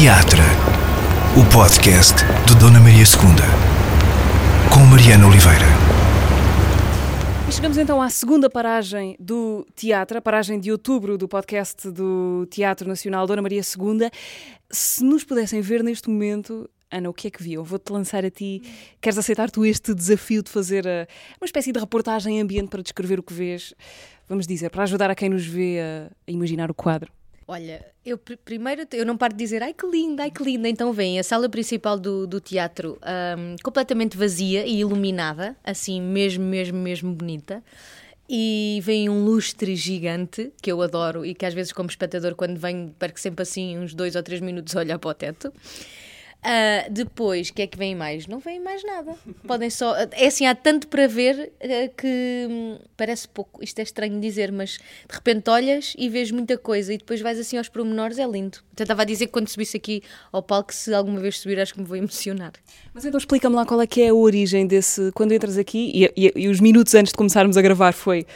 Teatra, o podcast de Dona Maria II, com Mariana Oliveira. E chegamos então à segunda paragem do teatro, a paragem de outubro do podcast do Teatro Nacional Dona Maria II. Se nos pudessem ver neste momento, Ana, o que é que viam? Vou-te lançar a ti. Queres aceitar tu este desafio de fazer a, uma espécie de reportagem em ambiente para descrever o que vês? Vamos dizer, para ajudar a quem nos vê a imaginar o quadro. Olha, eu pr- primeiro eu não paro de dizer ai que linda, ai que linda. Então vem a sala principal do, do teatro ahm, completamente vazia e iluminada, assim mesmo, mesmo, mesmo bonita. E vem um lustre gigante que eu adoro e que às vezes, como espectador, quando venho, perco sempre assim uns dois ou três minutos a olhar para o teto. Ah, depois, o que é que vem mais? Não vem mais nada. Podem só. É assim, há tanto para ver ah, que hum, parece pouco. Isto é estranho dizer, mas de repente olhas e vês muita coisa e depois vais assim aos pormenores, é lindo. Até estava a dizer que quando subisse aqui ao palco, se alguma vez subir, acho que me vou emocionar. Mas então explica-me lá qual é que é a origem desse. Quando entras aqui, e, e- e os minutos antes de começarmos a gravar foi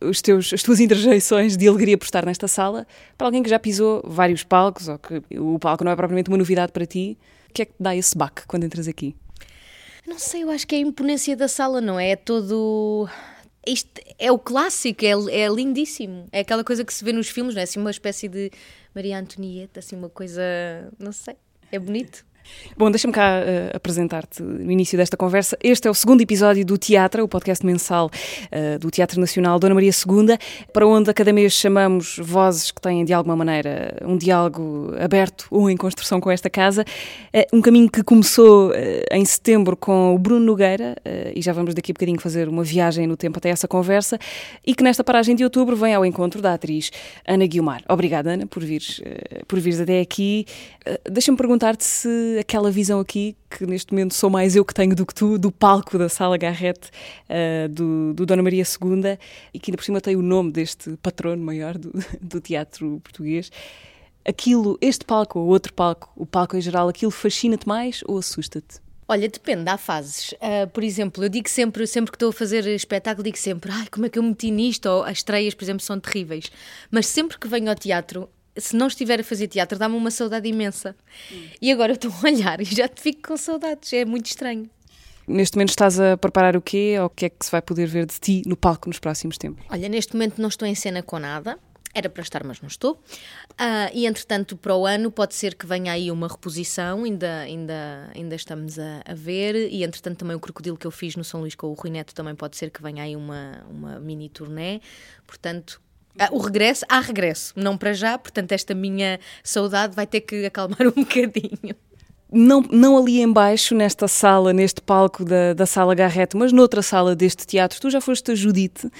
os teus, as tuas interjeições de alegria por estar nesta sala, para alguém que já pisou vários palcos, ou que o palco não é propriamente uma novidade para ti, que é que dá esse baque quando entras aqui? Não sei, eu acho que é a imponência da sala, não é? É todo. Isto é o clássico, é, é lindíssimo. É aquela coisa que se vê nos filmes, não é? Assim, uma espécie de Maria Antonieta, assim, uma coisa. Não sei. É bonito. Bom, deixa-me cá eh, apresentar-te no início desta conversa. Este é o segundo episódio do Teatro, o podcast mensal eh, do Teatro Nacional Dona Maria II, para onde a cada mês chamamos vozes que têm, de alguma maneira, um diálogo aberto ou em construção com esta casa. Eh, um caminho que começou em setembro com o Bruno Nogueira, e já vamos daqui a bocadinho fazer uma viagem no tempo até essa conversa, e que nesta paragem de outubro vem ao encontro da atriz Ana Guiomar. Obrigada, Ana, por vires, por vires até aqui. Deixa-me perguntar-te se aquela visão aqui, que neste momento sou mais eu que tenho do que tu, do palco da Sala Garrete eh, do, do Dona Maria II, e que ainda por cima tem o nome deste patrono maior do, do teatro português. Aquilo, este palco ou outro palco, o palco em geral, aquilo fascina-te mais ou assusta-te? Olha, depende, há fases. Ah, por exemplo, eu digo sempre, sempre que estou a fazer espetáculo, digo sempre, ai, como é que eu meti nisto? Ou as estreias, por exemplo, são terríveis. Mas sempre que venho ao teatro, se não estiver a fazer teatro, dá-me uma saudade imensa. E agora eu estou a olhar e já te fico com saudades, é muito estranho. Neste momento estás a preparar o quê? Ou o que é que se vai poder ver de ti no palco nos próximos tempos? Olha, neste momento não estou em cena com nada. Era para estar, mas não estou. Ah, e entretanto, para o ano, pode ser que venha aí uma reposição, ainda, ainda, ainda estamos a, a ver. E entretanto, também o crocodilo que eu fiz no São Luís com o Rui Neto também pode ser que venha aí uma, uma mini turnê. Portanto. Ah, o regresso, há regresso, não para já, portanto, esta minha saudade vai ter que acalmar um bocadinho. Não, não ali embaixo, nesta sala, neste palco da, da Sala Garrete, mas noutra sala deste teatro, tu já foste a Judite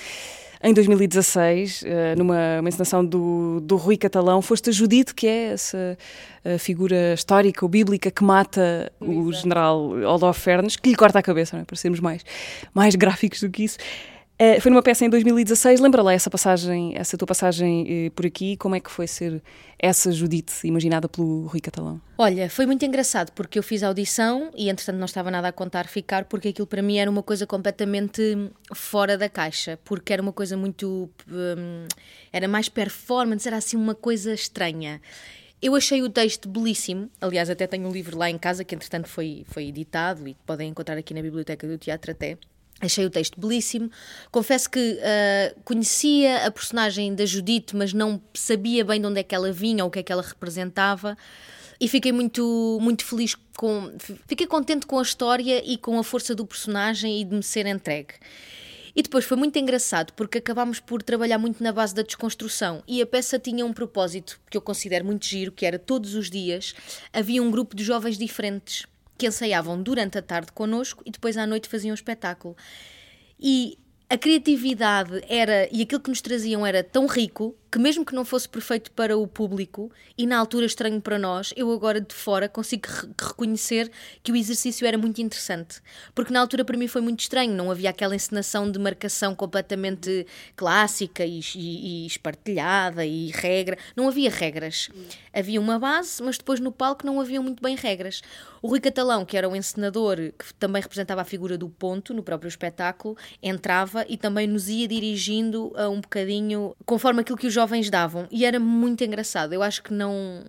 em 2016, eh, numa uma encenação do, do Rui Catalão, foste a Judite, que é essa eh, figura histórica ou bíblica que mata o general Holofernes, que lhe corta a cabeça, não é? para sermos mais, mais gráficos do que isso. Eh, foi numa peça em 2016, lembra lá essa passagem, essa tua passagem eh, por aqui, como é que foi ser essa Judite imaginada pelo Rui Catalão? Olha, foi muito engraçado porque eu fiz a audição e entretanto não estava nada a contar ficar porque aquilo para mim era uma coisa completamente fora da caixa, porque era uma coisa muito. hum, era mais performance, era assim uma coisa estranha. Eu achei o texto belíssimo, aliás, até tenho um livro lá em casa que entretanto foi, foi editado e podem encontrar aqui na biblioteca do teatro até. Achei o texto belíssimo. Confesso que ah, conhecia a personagem da Judite, mas não sabia bem de onde é que ela vinha ou o que é que ela representava. E fiquei muito, muito feliz com. Fiquei contente com a história e com a força do personagem e de me ser entregue. E depois foi muito engraçado porque acabámos por trabalhar muito na base da desconstrução e a peça tinha um propósito que eu considero muito giro, que era todos os dias havia um grupo de jovens diferentes que ensaiavam durante a tarde connosco e depois à noite faziam um espetáculo. E a criatividade era e aquilo que nos traziam era tão rico que mesmo que não fosse perfeito para o público e na altura estranho para nós, eu agora de fora consigo re- reconhecer que o exercício era muito interessante. Porque na altura para mim foi muito estranho, não havia aquela encenação de marcação completamente clássica e, e, e espartilhada e regra. Não havia regras. Havia uma base, mas depois no palco não havia muito bem regras. O Rui Catalão, que era o encenador, que também representava a figura do ponto no próprio espetáculo, entrava e também nos ia dirigindo a um bocadinho conforme aquilo que os jovens davam. E era muito engraçado. Eu acho que não.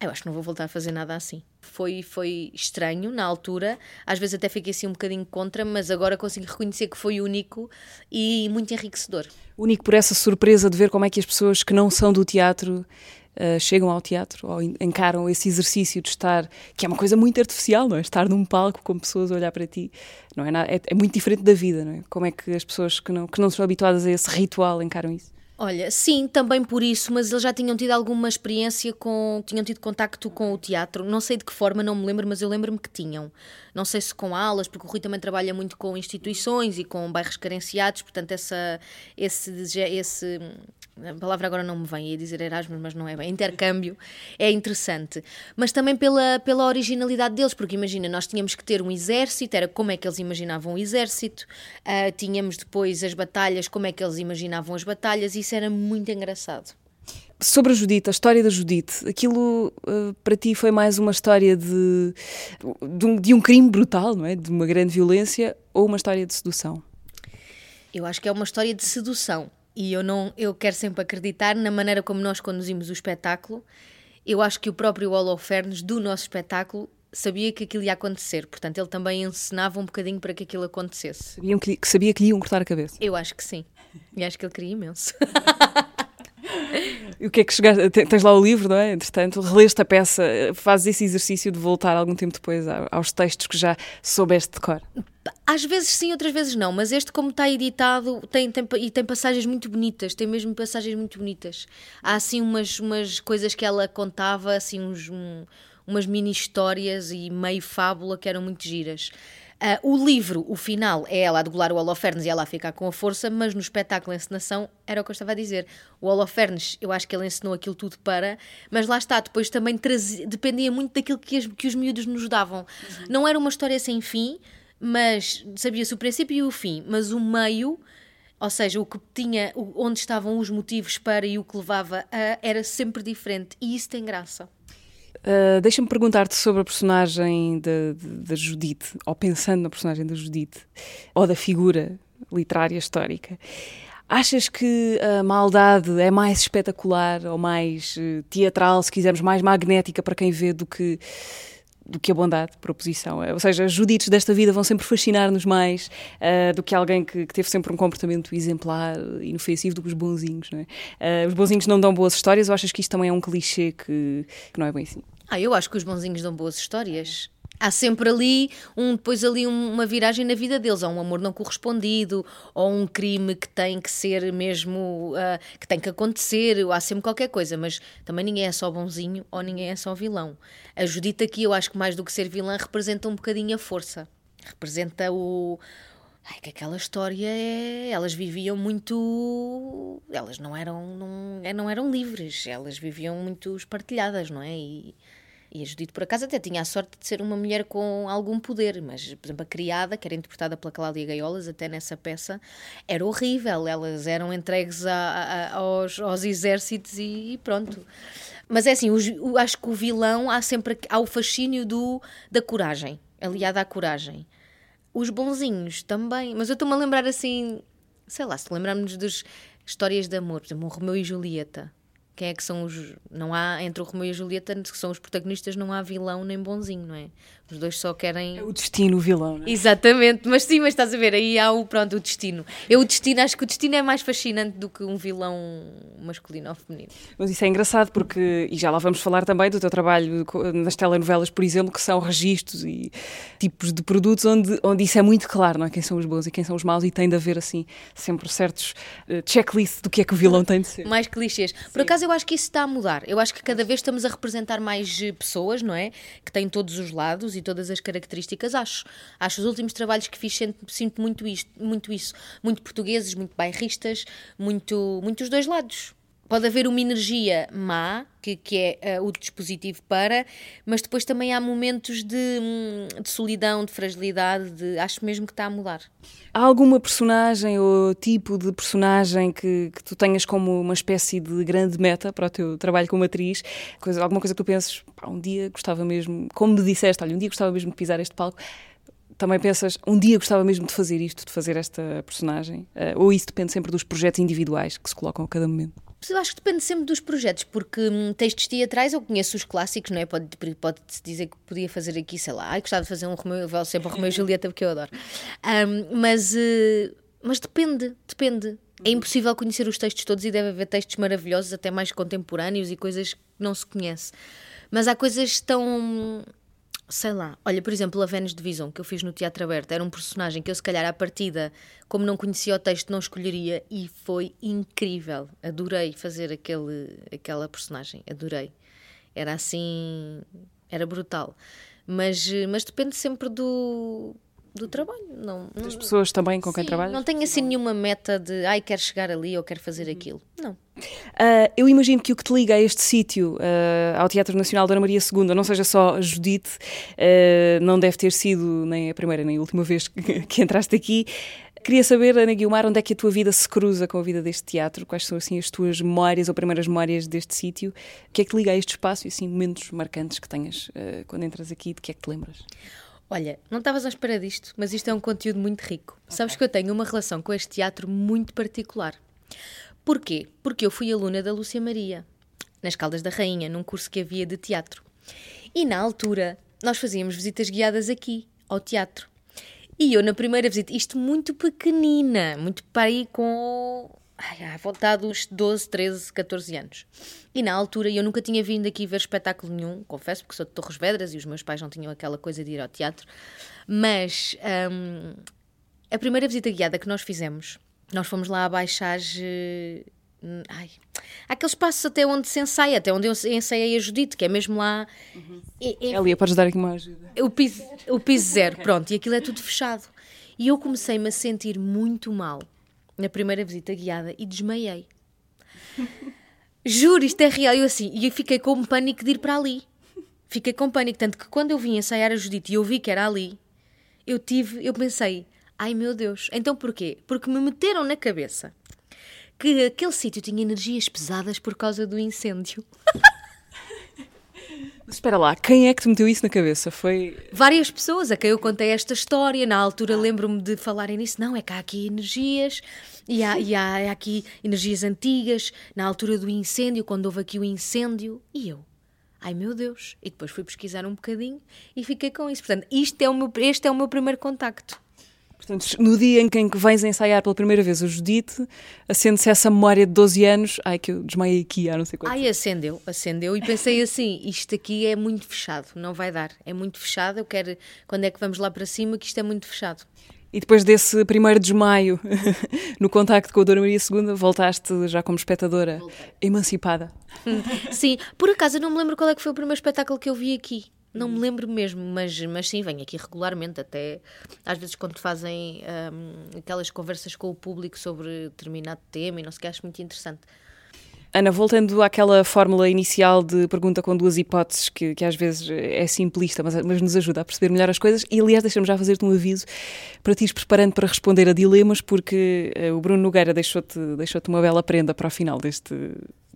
Eu acho que não vou voltar a fazer nada assim. Foi, foi estranho na altura, às vezes até fiquei assim um bocadinho contra, mas agora consigo reconhecer que foi único e muito enriquecedor. Único por essa surpresa de ver como é que as pessoas que não são do teatro uh, chegam ao teatro ou encaram esse exercício de estar, que é uma coisa muito artificial, não é? Estar num palco com pessoas a olhar para ti, não é? Nada, é, é muito diferente da vida, não é? Como é que as pessoas que não, que não são habituadas a esse ritual encaram isso? Olha, sim, também por isso, mas eles já tinham tido alguma experiência com. tinham tido contacto com o teatro. Não sei de que forma, não me lembro, mas eu lembro-me que tinham. Não sei se com aulas, porque o Rui também trabalha muito com instituições e com bairros carenciados, portanto, essa, esse, esse a palavra agora não me vem, ia dizer Erasmus, mas não é bem, intercâmbio, é interessante. Mas também pela, pela originalidade deles, porque imagina, nós tínhamos que ter um exército, era como é que eles imaginavam o exército, uh, tínhamos depois as batalhas, como é que eles imaginavam as batalhas, e isso era muito engraçado. Sobre a Judite, a história da Judite, aquilo uh, para ti foi mais uma história de, de um, de um crime brutal, não é? De uma grande violência ou uma história de sedução? Eu acho que é uma história de sedução e eu não eu quero sempre acreditar na maneira como nós conduzimos o espetáculo. Eu acho que o próprio Holofernes do nosso espetáculo sabia que aquilo ia acontecer, portanto ele também ensinava um bocadinho para que aquilo acontecesse. Sabiam que, que sabia que lhe iam cortar a cabeça? Eu acho que sim. E acho que ele queria imenso. E o que é que chegaste? Tens lá o livro, não é? Entretanto, releste a peça, fazes esse exercício de voltar algum tempo depois aos textos que já soubeste de cor? Às vezes sim, outras vezes não, mas este, como está editado, tem, tem, e tem passagens muito bonitas, tem mesmo passagens muito bonitas. Há assim umas, umas coisas que ela contava, assim uns, um, umas mini histórias e meio fábula que eram muito giras. Uh, o livro, o final, é ela a degolar o Holofernes e ela a ficar com a força, mas no espetáculo, a encenação, era o que eu estava a dizer. O Holofernes, eu acho que ele ensinou aquilo tudo para, mas lá está, depois também trazia, dependia muito daquilo que, as, que os miúdos nos davam. Uhum. Não era uma história sem fim, mas sabia-se o princípio e o fim, mas o meio. Ou seja, o que tinha, onde estavam os motivos para e o que levava a, era sempre diferente. E isso tem graça. Uh, Deixa-me perguntar-te sobre a personagem da Judite, ou pensando na personagem da Judite, ou da figura literária histórica. Achas que a maldade é mais espetacular ou mais uh, teatral, se quisermos, mais magnética para quem vê do que do que a bondade, por oposição. Ou seja, os juditos desta vida vão sempre fascinar-nos mais uh, do que alguém que, que, teve sempre um comportamento exemplar inofensivo do que os bonzinhos. Não é? uh, os bonzinhos não dão boas histórias ou achas que isto também é um clichê que, que não é bem assim? Ah, eu acho que os bonzinhos dão boas histórias há sempre ali um depois ali uma viragem na vida deles, há um amor não correspondido, ou um crime que tem que ser mesmo uh, que tem que acontecer, há sempre qualquer coisa, mas também ninguém é só bonzinho ou ninguém é só vilão. A Judita aqui, eu acho que mais do que ser vilã, representa um bocadinho a força, representa o Ai, que aquela história é. Elas viviam muito. Elas não eram, não, não eram livres, elas viviam muito espartilhadas, não é? E, e a Judite, por acaso, até tinha a sorte de ser uma mulher com algum poder, mas, por exemplo, a criada, que era interpretada pela Cláudia Gaiolas, até nessa peça, era horrível. Elas eram entregues a, a, aos, aos exércitos e pronto. Mas é assim, o, acho que o vilão há sempre há o fascínio do, da coragem, aliada à coragem. Os bonzinhos também, mas eu estou-me a lembrar assim, sei lá, se lembrarmos das histórias de amor, por exemplo, um Romeu e Julieta quem é que são os. Não há, entre o Romeu e a Julieta, que são os protagonistas, não há vilão nem bonzinho, não é? Os dois só querem. É o destino, o vilão, não é? Exatamente, mas sim, mas estás a ver, aí há o, pronto, o destino. Eu o destino, acho que o destino é mais fascinante do que um vilão masculino ou feminino. Mas isso é engraçado porque, e já lá vamos falar também do teu trabalho nas telenovelas, por exemplo, que são registros e tipos de produtos onde, onde isso é muito claro, não é? Quem são os bons e quem são os maus, e tem de haver, assim, sempre certos uh, checklists do que é que o vilão tem de ser. Mais clichês. Por acaso, eu acho que isso está a mudar. Eu acho que cada vez estamos a representar mais eh, pessoas, não é? Que têm todos os lados e todas as características, acho. Acho os últimos trabalhos que fiz sinto, sinto muito, isto, muito isso. Muito portugueses, muito bairristas, muito, muito os dois lados. Pode haver uma energia má, que, que é uh, o dispositivo para, mas depois também há momentos de, hum, de, solidão, de fragilidade, de, acho mesmo que está a mudar. Há alguma personagem ou tipo de personagem que, que tu tenhas como uma espécie de grande meta para o teu trabalho como atriz? Coisa, alguma coisa que tu penses, pá, um dia gostava mesmo, como me disseste, olha, um dia gostava mesmo de pisar este palco, também pensas, um dia gostava mesmo de fazer isto, de fazer esta personagem? Uh, ou isso depende sempre dos projetos individuais que se colocam a cada momento? Eu acho que depende sempre dos projetos, porque hum, textos teatrais eu conheço os clássicos, não é? Pode-se pode dizer que podia fazer aqui, sei lá, ai, gostava de fazer um Romeu, eu sempre um Romeu e Julieta, porque eu adoro. Um, mas, uh, mas depende, depende. É impossível conhecer os textos todos e deve haver textos maravilhosos, até mais contemporâneos e coisas que não se conhece. Mas há coisas tão sei lá, olha, por exemplo, a Vênus de Visão, que eu fiz no Teatro Aberto, era um personagem que eu, se calhar, à partida, como não conhecia o texto, não escolheria e foi incrível. Adorei fazer aquele, aquela personagem, adorei. Era assim, era brutal. Mas, mas depende sempre do, do trabalho. Não, das pessoas também com quem trabalhas? Não tenho assim nenhuma meta de, ai, quero chegar ali ou quero fazer uhum. aquilo. Não. Uh, eu imagino que o que te liga a este sítio, uh, ao Teatro Nacional da Ana Maria II, não seja só Judite, uh, não deve ter sido nem a primeira nem a última vez que, que entraste aqui. Queria saber, Ana Guilmar, onde é que a tua vida se cruza com a vida deste teatro? Quais são assim as tuas memórias ou primeiras memórias deste sítio? O que é que te liga a este espaço e assim momentos marcantes que tenhas quando entras aqui? De que é que te lembras? Olha, não estavas à espera disto, mas isto é um conteúdo muito rico. Okay. Sabes que eu tenho uma relação com este teatro muito particular. Porquê? Porque eu fui aluna da Lúcia Maria, nas Caldas da Rainha, num curso que havia de teatro. E na altura, nós fazíamos visitas guiadas aqui, ao teatro. E eu, na primeira visita, isto muito pequenina, muito para ir com ai, à vontade dos 12, 13, 14 anos. E na altura eu nunca tinha vindo aqui ver espetáculo nenhum, confesso, porque sou de Torres Vedras e os meus pais não tinham aquela coisa de ir ao teatro. Mas hum, a primeira visita guiada que nós fizemos, nós fomos lá abaixar. Uh, ai, aquele espaço até onde se ensaia, até onde eu ensaiei a Judite, que é mesmo lá. Uhum. É, é, Elia, podes dar aqui uma ajuda. O piso, o piso zero, pronto, e aquilo é tudo fechado. E eu comecei-me a sentir muito mal na primeira visita guiada e desmaiei. Juro, isto é real. Eu assim, e eu fiquei com pânico de ir para ali. Fiquei com pânico, tanto que quando eu vim ensaiar a Judite e eu vi que era ali, eu tive, eu pensei, ai meu Deus, então porquê? Porque me meteram na cabeça que aquele sítio tinha energias pesadas por causa do incêndio. Espera lá, quem é que te meteu isso na cabeça? Foi. Várias pessoas a quem eu contei esta história. Na altura lembro-me de falarem nisso. Não, é que há aqui energias e há, e há aqui energias antigas. Na altura do incêndio, quando houve aqui o incêndio. E eu, ai meu Deus. E depois fui pesquisar um bocadinho e fiquei com isso. Portanto, isto é o meu, este é o meu primeiro contacto. Portanto, no dia em que vens ensaiar pela primeira vez o Judite, acende-se essa memória de 12 anos. Ai, que eu desmaiei aqui há não sei quanto. Ai, acendeu, acendeu. E pensei assim: isto aqui é muito fechado, não vai dar. É muito fechado. Eu quero. Quando é que vamos lá para cima? Que isto é muito fechado. E depois desse primeiro desmaio no contacto com a Dona Maria II, voltaste já como espectadora Voltei. emancipada. Sim, por acaso eu não me lembro qual é que foi o primeiro espetáculo que eu vi aqui. Não me lembro mesmo, mas, mas sim, venho aqui regularmente, até às vezes quando fazem um, aquelas conversas com o público sobre determinado tema e não sei o que, acho muito interessante. Ana, voltando àquela fórmula inicial de pergunta com duas hipóteses, que, que às vezes é simplista, mas, mas nos ajuda a perceber melhor as coisas, e aliás, deixa-me já fazer-te um aviso para ti preparando para responder a dilemas, porque uh, o Bruno Nogueira deixou-te deixou uma bela prenda para o final deste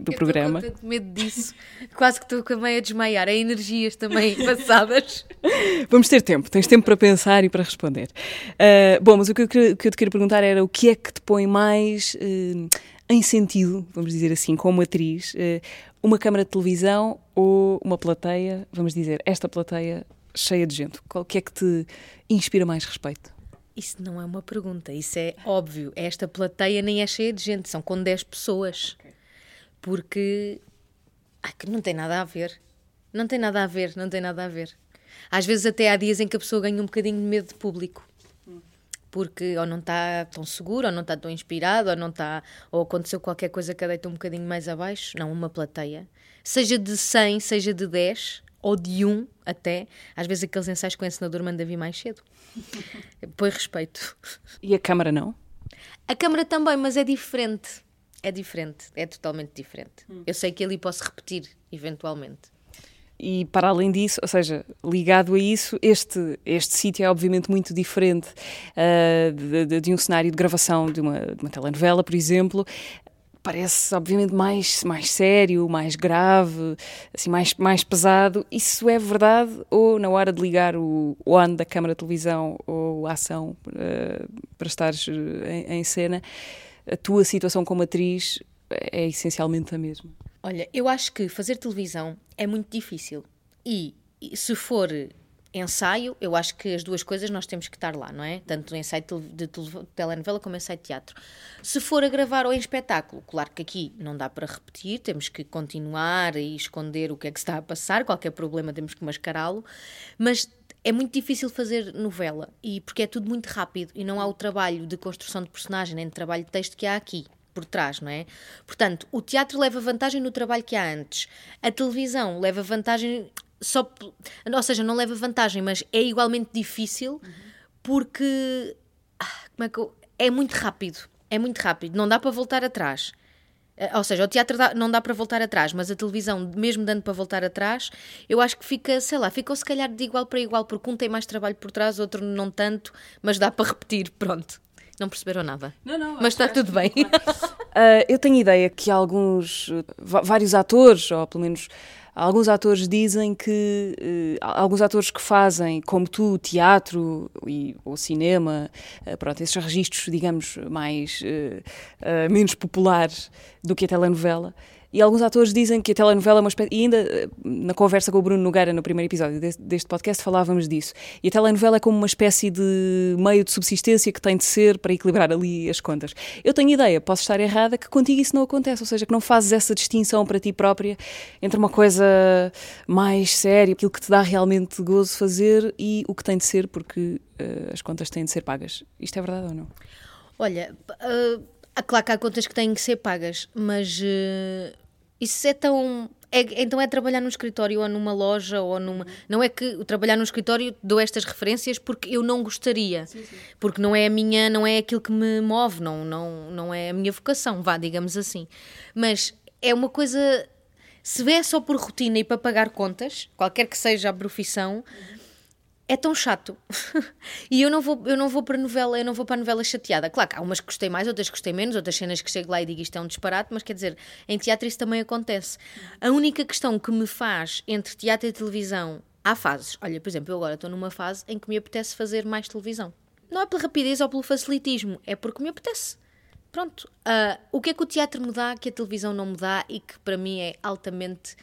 do Eu programa. Estou com medo disso, quase que estou meio a desmaiar, é energias também passadas. Vamos ter tempo, tens tempo para pensar e para responder. Uh, bom, mas o que eu, que eu, te queria perguntar era o que é que te põe mais. Uh, em sentido, vamos dizer assim, como atriz, eh, uma câmara de televisão ou uma plateia, vamos dizer, esta plateia cheia de gente? Qual que é que te inspira mais respeito? Isso não é uma pergunta, isso é óbvio. Esta plateia nem é cheia de gente, são com 10 pessoas. Porque ai, que não tem nada a ver. Não tem nada a ver, não tem nada a ver. Às vezes até há dias em que a pessoa ganha um bocadinho de medo de público porque ou não está tão seguro, ou não está tão inspirado, ou não está, ou aconteceu qualquer coisa que a deita um bocadinho mais abaixo, não, uma plateia, seja de 100, seja de 10, ou de 1 até, às vezes aqueles ensaios com o encenador manda vir mais cedo. Põe respeito. E a câmara não? A câmara também, mas é diferente. É diferente, é totalmente diferente. Hum. Eu sei que ali posso repetir, eventualmente. E para além disso, ou seja, ligado a isso, este, este sítio é obviamente muito diferente uh, de, de, de, um cenário de gravação de uma, de uma telenovela, por exemplo. Parece, obviamente, mais, mais sério, mais grave, assim, mais, mais pesado. Isso é verdade? Ou na hora de ligar o on da câmara de televisão ou a ação uh, para estares em, em cena, a tua situação como atriz é essencialmente a mesma? Olha, eu acho que fazer televisão é muito difícil. E se for ensaio, eu acho que as duas coisas nós temos que estar lá, não é? Tanto no ensaio de telenovela como no ensaio de teatro. Se for a gravar ou em espetáculo, claro que aqui não dá para repetir, temos que continuar e esconder o que é que está a passar, qualquer problema temos que mascará-lo, mas é muito difícil fazer novela e porque é tudo muito rápido e não há o trabalho de construção de personagem nem de trabalho de texto que há aqui por trás, não é? Portanto, o teatro leva vantagem no trabalho que há antes. A televisão leva vantagem só, ou seja, não leva vantagem, mas é igualmente difícil porque ah, como é, que eu, é muito rápido, é muito rápido, não dá para voltar atrás. Eh, ou seja, o teatro dá, não dá para voltar atrás, mas a televisão, mesmo dando para voltar atrás, eu acho que fica, sei lá, ficou se calhar de igual para igual, porque um tem mais trabalho por trás, outro não tanto, mas dá para repetir, pronto. Não perceberam nada. Não, não. Mas está tudo bem. uh, eu tenho ideia que alguns, vários atores, ou pelo menos Alguns atores dizem que uh, alguns atores que fazem, como tu, teatro e, ou cinema, uh, pronto, esses registros, digamos, mais uh, menos populares do que a telenovela, e alguns atores dizem que a telenovela é uma espécie. E ainda eh, na conversa com o Bruno Nogueira, no primeiro episódio deste, podcast, falávamos disso. E a telenovela é como uma espécie de meio de subsistência que tem de ser para equilibrar ali as contas. Eu tenho ideia, posso estar errada, que contigo isso não acontece. Ou seja, que não fazes essa distinção para ti própria entre uma coisa mais séria, aquilo que te dá realmente gozo fazer e o que tem de ser, porque uh, as contas têm de ser pagas. Isto é verdade ou não? Olha. Uh... Claro que há contas que têm que ser pagas, mas isso é tão. É, então é trabalhar num escritório ou numa loja ou numa. Não é que trabalhar num escritório dou estas referências porque eu não gostaria. Sim, sim. Porque não é a minha, não é aquilo que me move, não, não, não é a minha vocação, vá, digamos assim. Mas é uma coisa. Se vier só por rotina e para pagar contas, qualquer que seja a profissão, uhum é tão chato. e eu não vou, eu não vou para novela, eu não vou para novela chateada. Claro que há umas que gostei mais, outras que gostei menos, outras cenas que chego lá e digo isto é um disparate, mas quer dizer, em teatro isso também acontece. A única questão que me faz entre teatro e televisão, há fases. Olha, por exemplo, eu agora estou numa fase em que me apetece fazer mais televisão. Não é pela rapidez ou pelo facilitismo, é porque me apetece. Pronto. Uh, o que é que o teatro me dá que a televisão não me dá e que para mim é altamente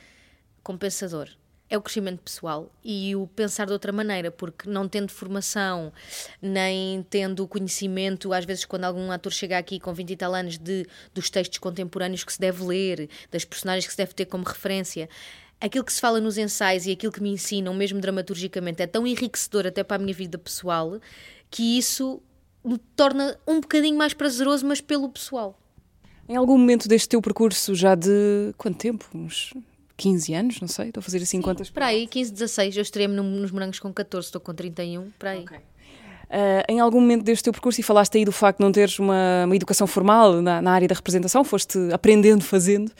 compensador? É o crescimento pessoal e o pensar de outra maneira, porque não tendo formação, nem tendo conhecimento, às vezes quando algum ator chega aqui com 20 e tal anos de, dos textos contemporâneos que se deve ler, das personagens que se deve ter como referência, aquilo que se fala nos ensaios e aquilo que me ensinam, mesmo dramaturgicamente, é tão enriquecedor até para a minha vida pessoal, que isso me torna um bocadinho mais prazeroso, mas pelo pessoal. Em algum momento deste teu percurso, já de quanto tempo? Uns 15 anos, não sei, estou a fazer assim Sim, contas. Para aí, 15, 16, eu estreiei-me nos morangos com 14, estou com 31, para aí. Okay. Uh, em algum momento deste teu percurso, e falaste aí do facto de não teres uma, uma educação formal na, na área da representação, foste aprendendo, fazendo.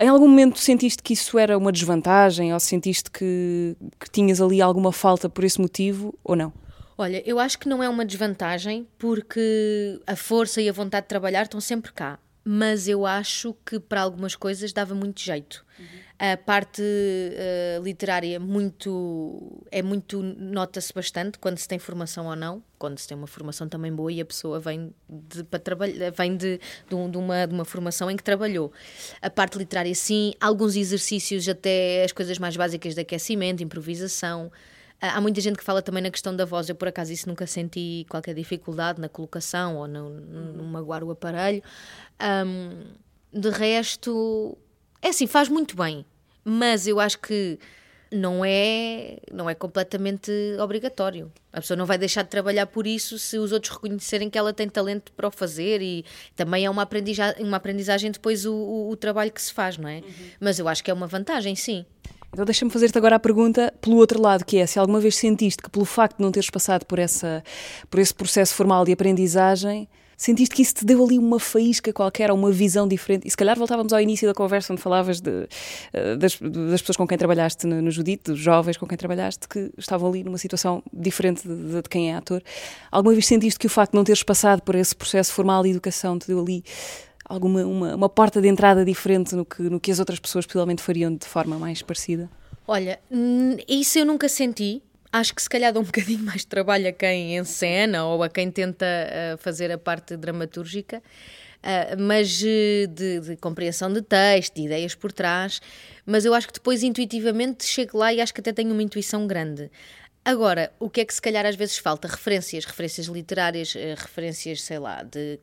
Em algum momento sentiste que isso era uma desvantagem ou sentiste que, que tinhas ali alguma falta por esse motivo ou não? Olha, eu acho que não é uma desvantagem porque a força e a vontade de trabalhar estão sempre cá, mas eu acho que para algumas coisas dava muito jeito. Uhum. A parte uh, literária muito é muito nota-se bastante quando se tem formação ou não, quando se tem uma formação também boa e a pessoa vem de para trabalhar, vem de, de, de, uma, de uma formação em que trabalhou. A parte literária sim, alguns exercícios até as coisas mais básicas de aquecimento, improvisação. Há muita gente que fala também na questão da voz. Eu, por acaso, isso nunca senti qualquer dificuldade na colocação ou no, no magoar o aparelho. Um, de resto, é assim, faz muito bem, mas eu acho que não é, não é completamente obrigatório. A pessoa não vai deixar de trabalhar por isso se os outros reconhecerem que ela tem talento para o fazer e também é uma aprendizagem, uma aprendizagem depois o, o, o trabalho que se faz, não é? Uhum. Mas eu acho que é uma vantagem, sim. Então deixa-me fazer-te agora a pergunta pelo outro lado, que é se alguma vez sentiste que pelo facto de não teres passado por, essa, por esse processo formal de aprendizagem Sentiste que isso te deu ali uma faísca qualquer, uma visão diferente? E se calhar voltávamos ao início da conversa, onde falavas de, eh, das, das, pessoas com quem trabalhaste no, no Judite, dos jovens com quem trabalhaste, que estavam ali numa situação diferente de, de, quem é ator. Alguma vez sentiste que o facto de não teres passado por esse processo formal de educação te deu ali alguma uma, uma porta de entrada diferente no que, no que as outras pessoas possivelmente fariam de forma mais parecida? Olha, isso eu nunca senti acho que se calhar dá um bocadinho mais de trabalho a quem encena ou a quem tenta uh, fazer a parte dramatúrgica. uh, mas de, de, compreensão de texto, de ideias por trás. Mas eu acho que depois, intuitivamente, chego lá e acho que até tenho uma intuição grande. Agora, o que é que se calhar às vezes falta? Referências, referências literárias, referências, sei lá, de.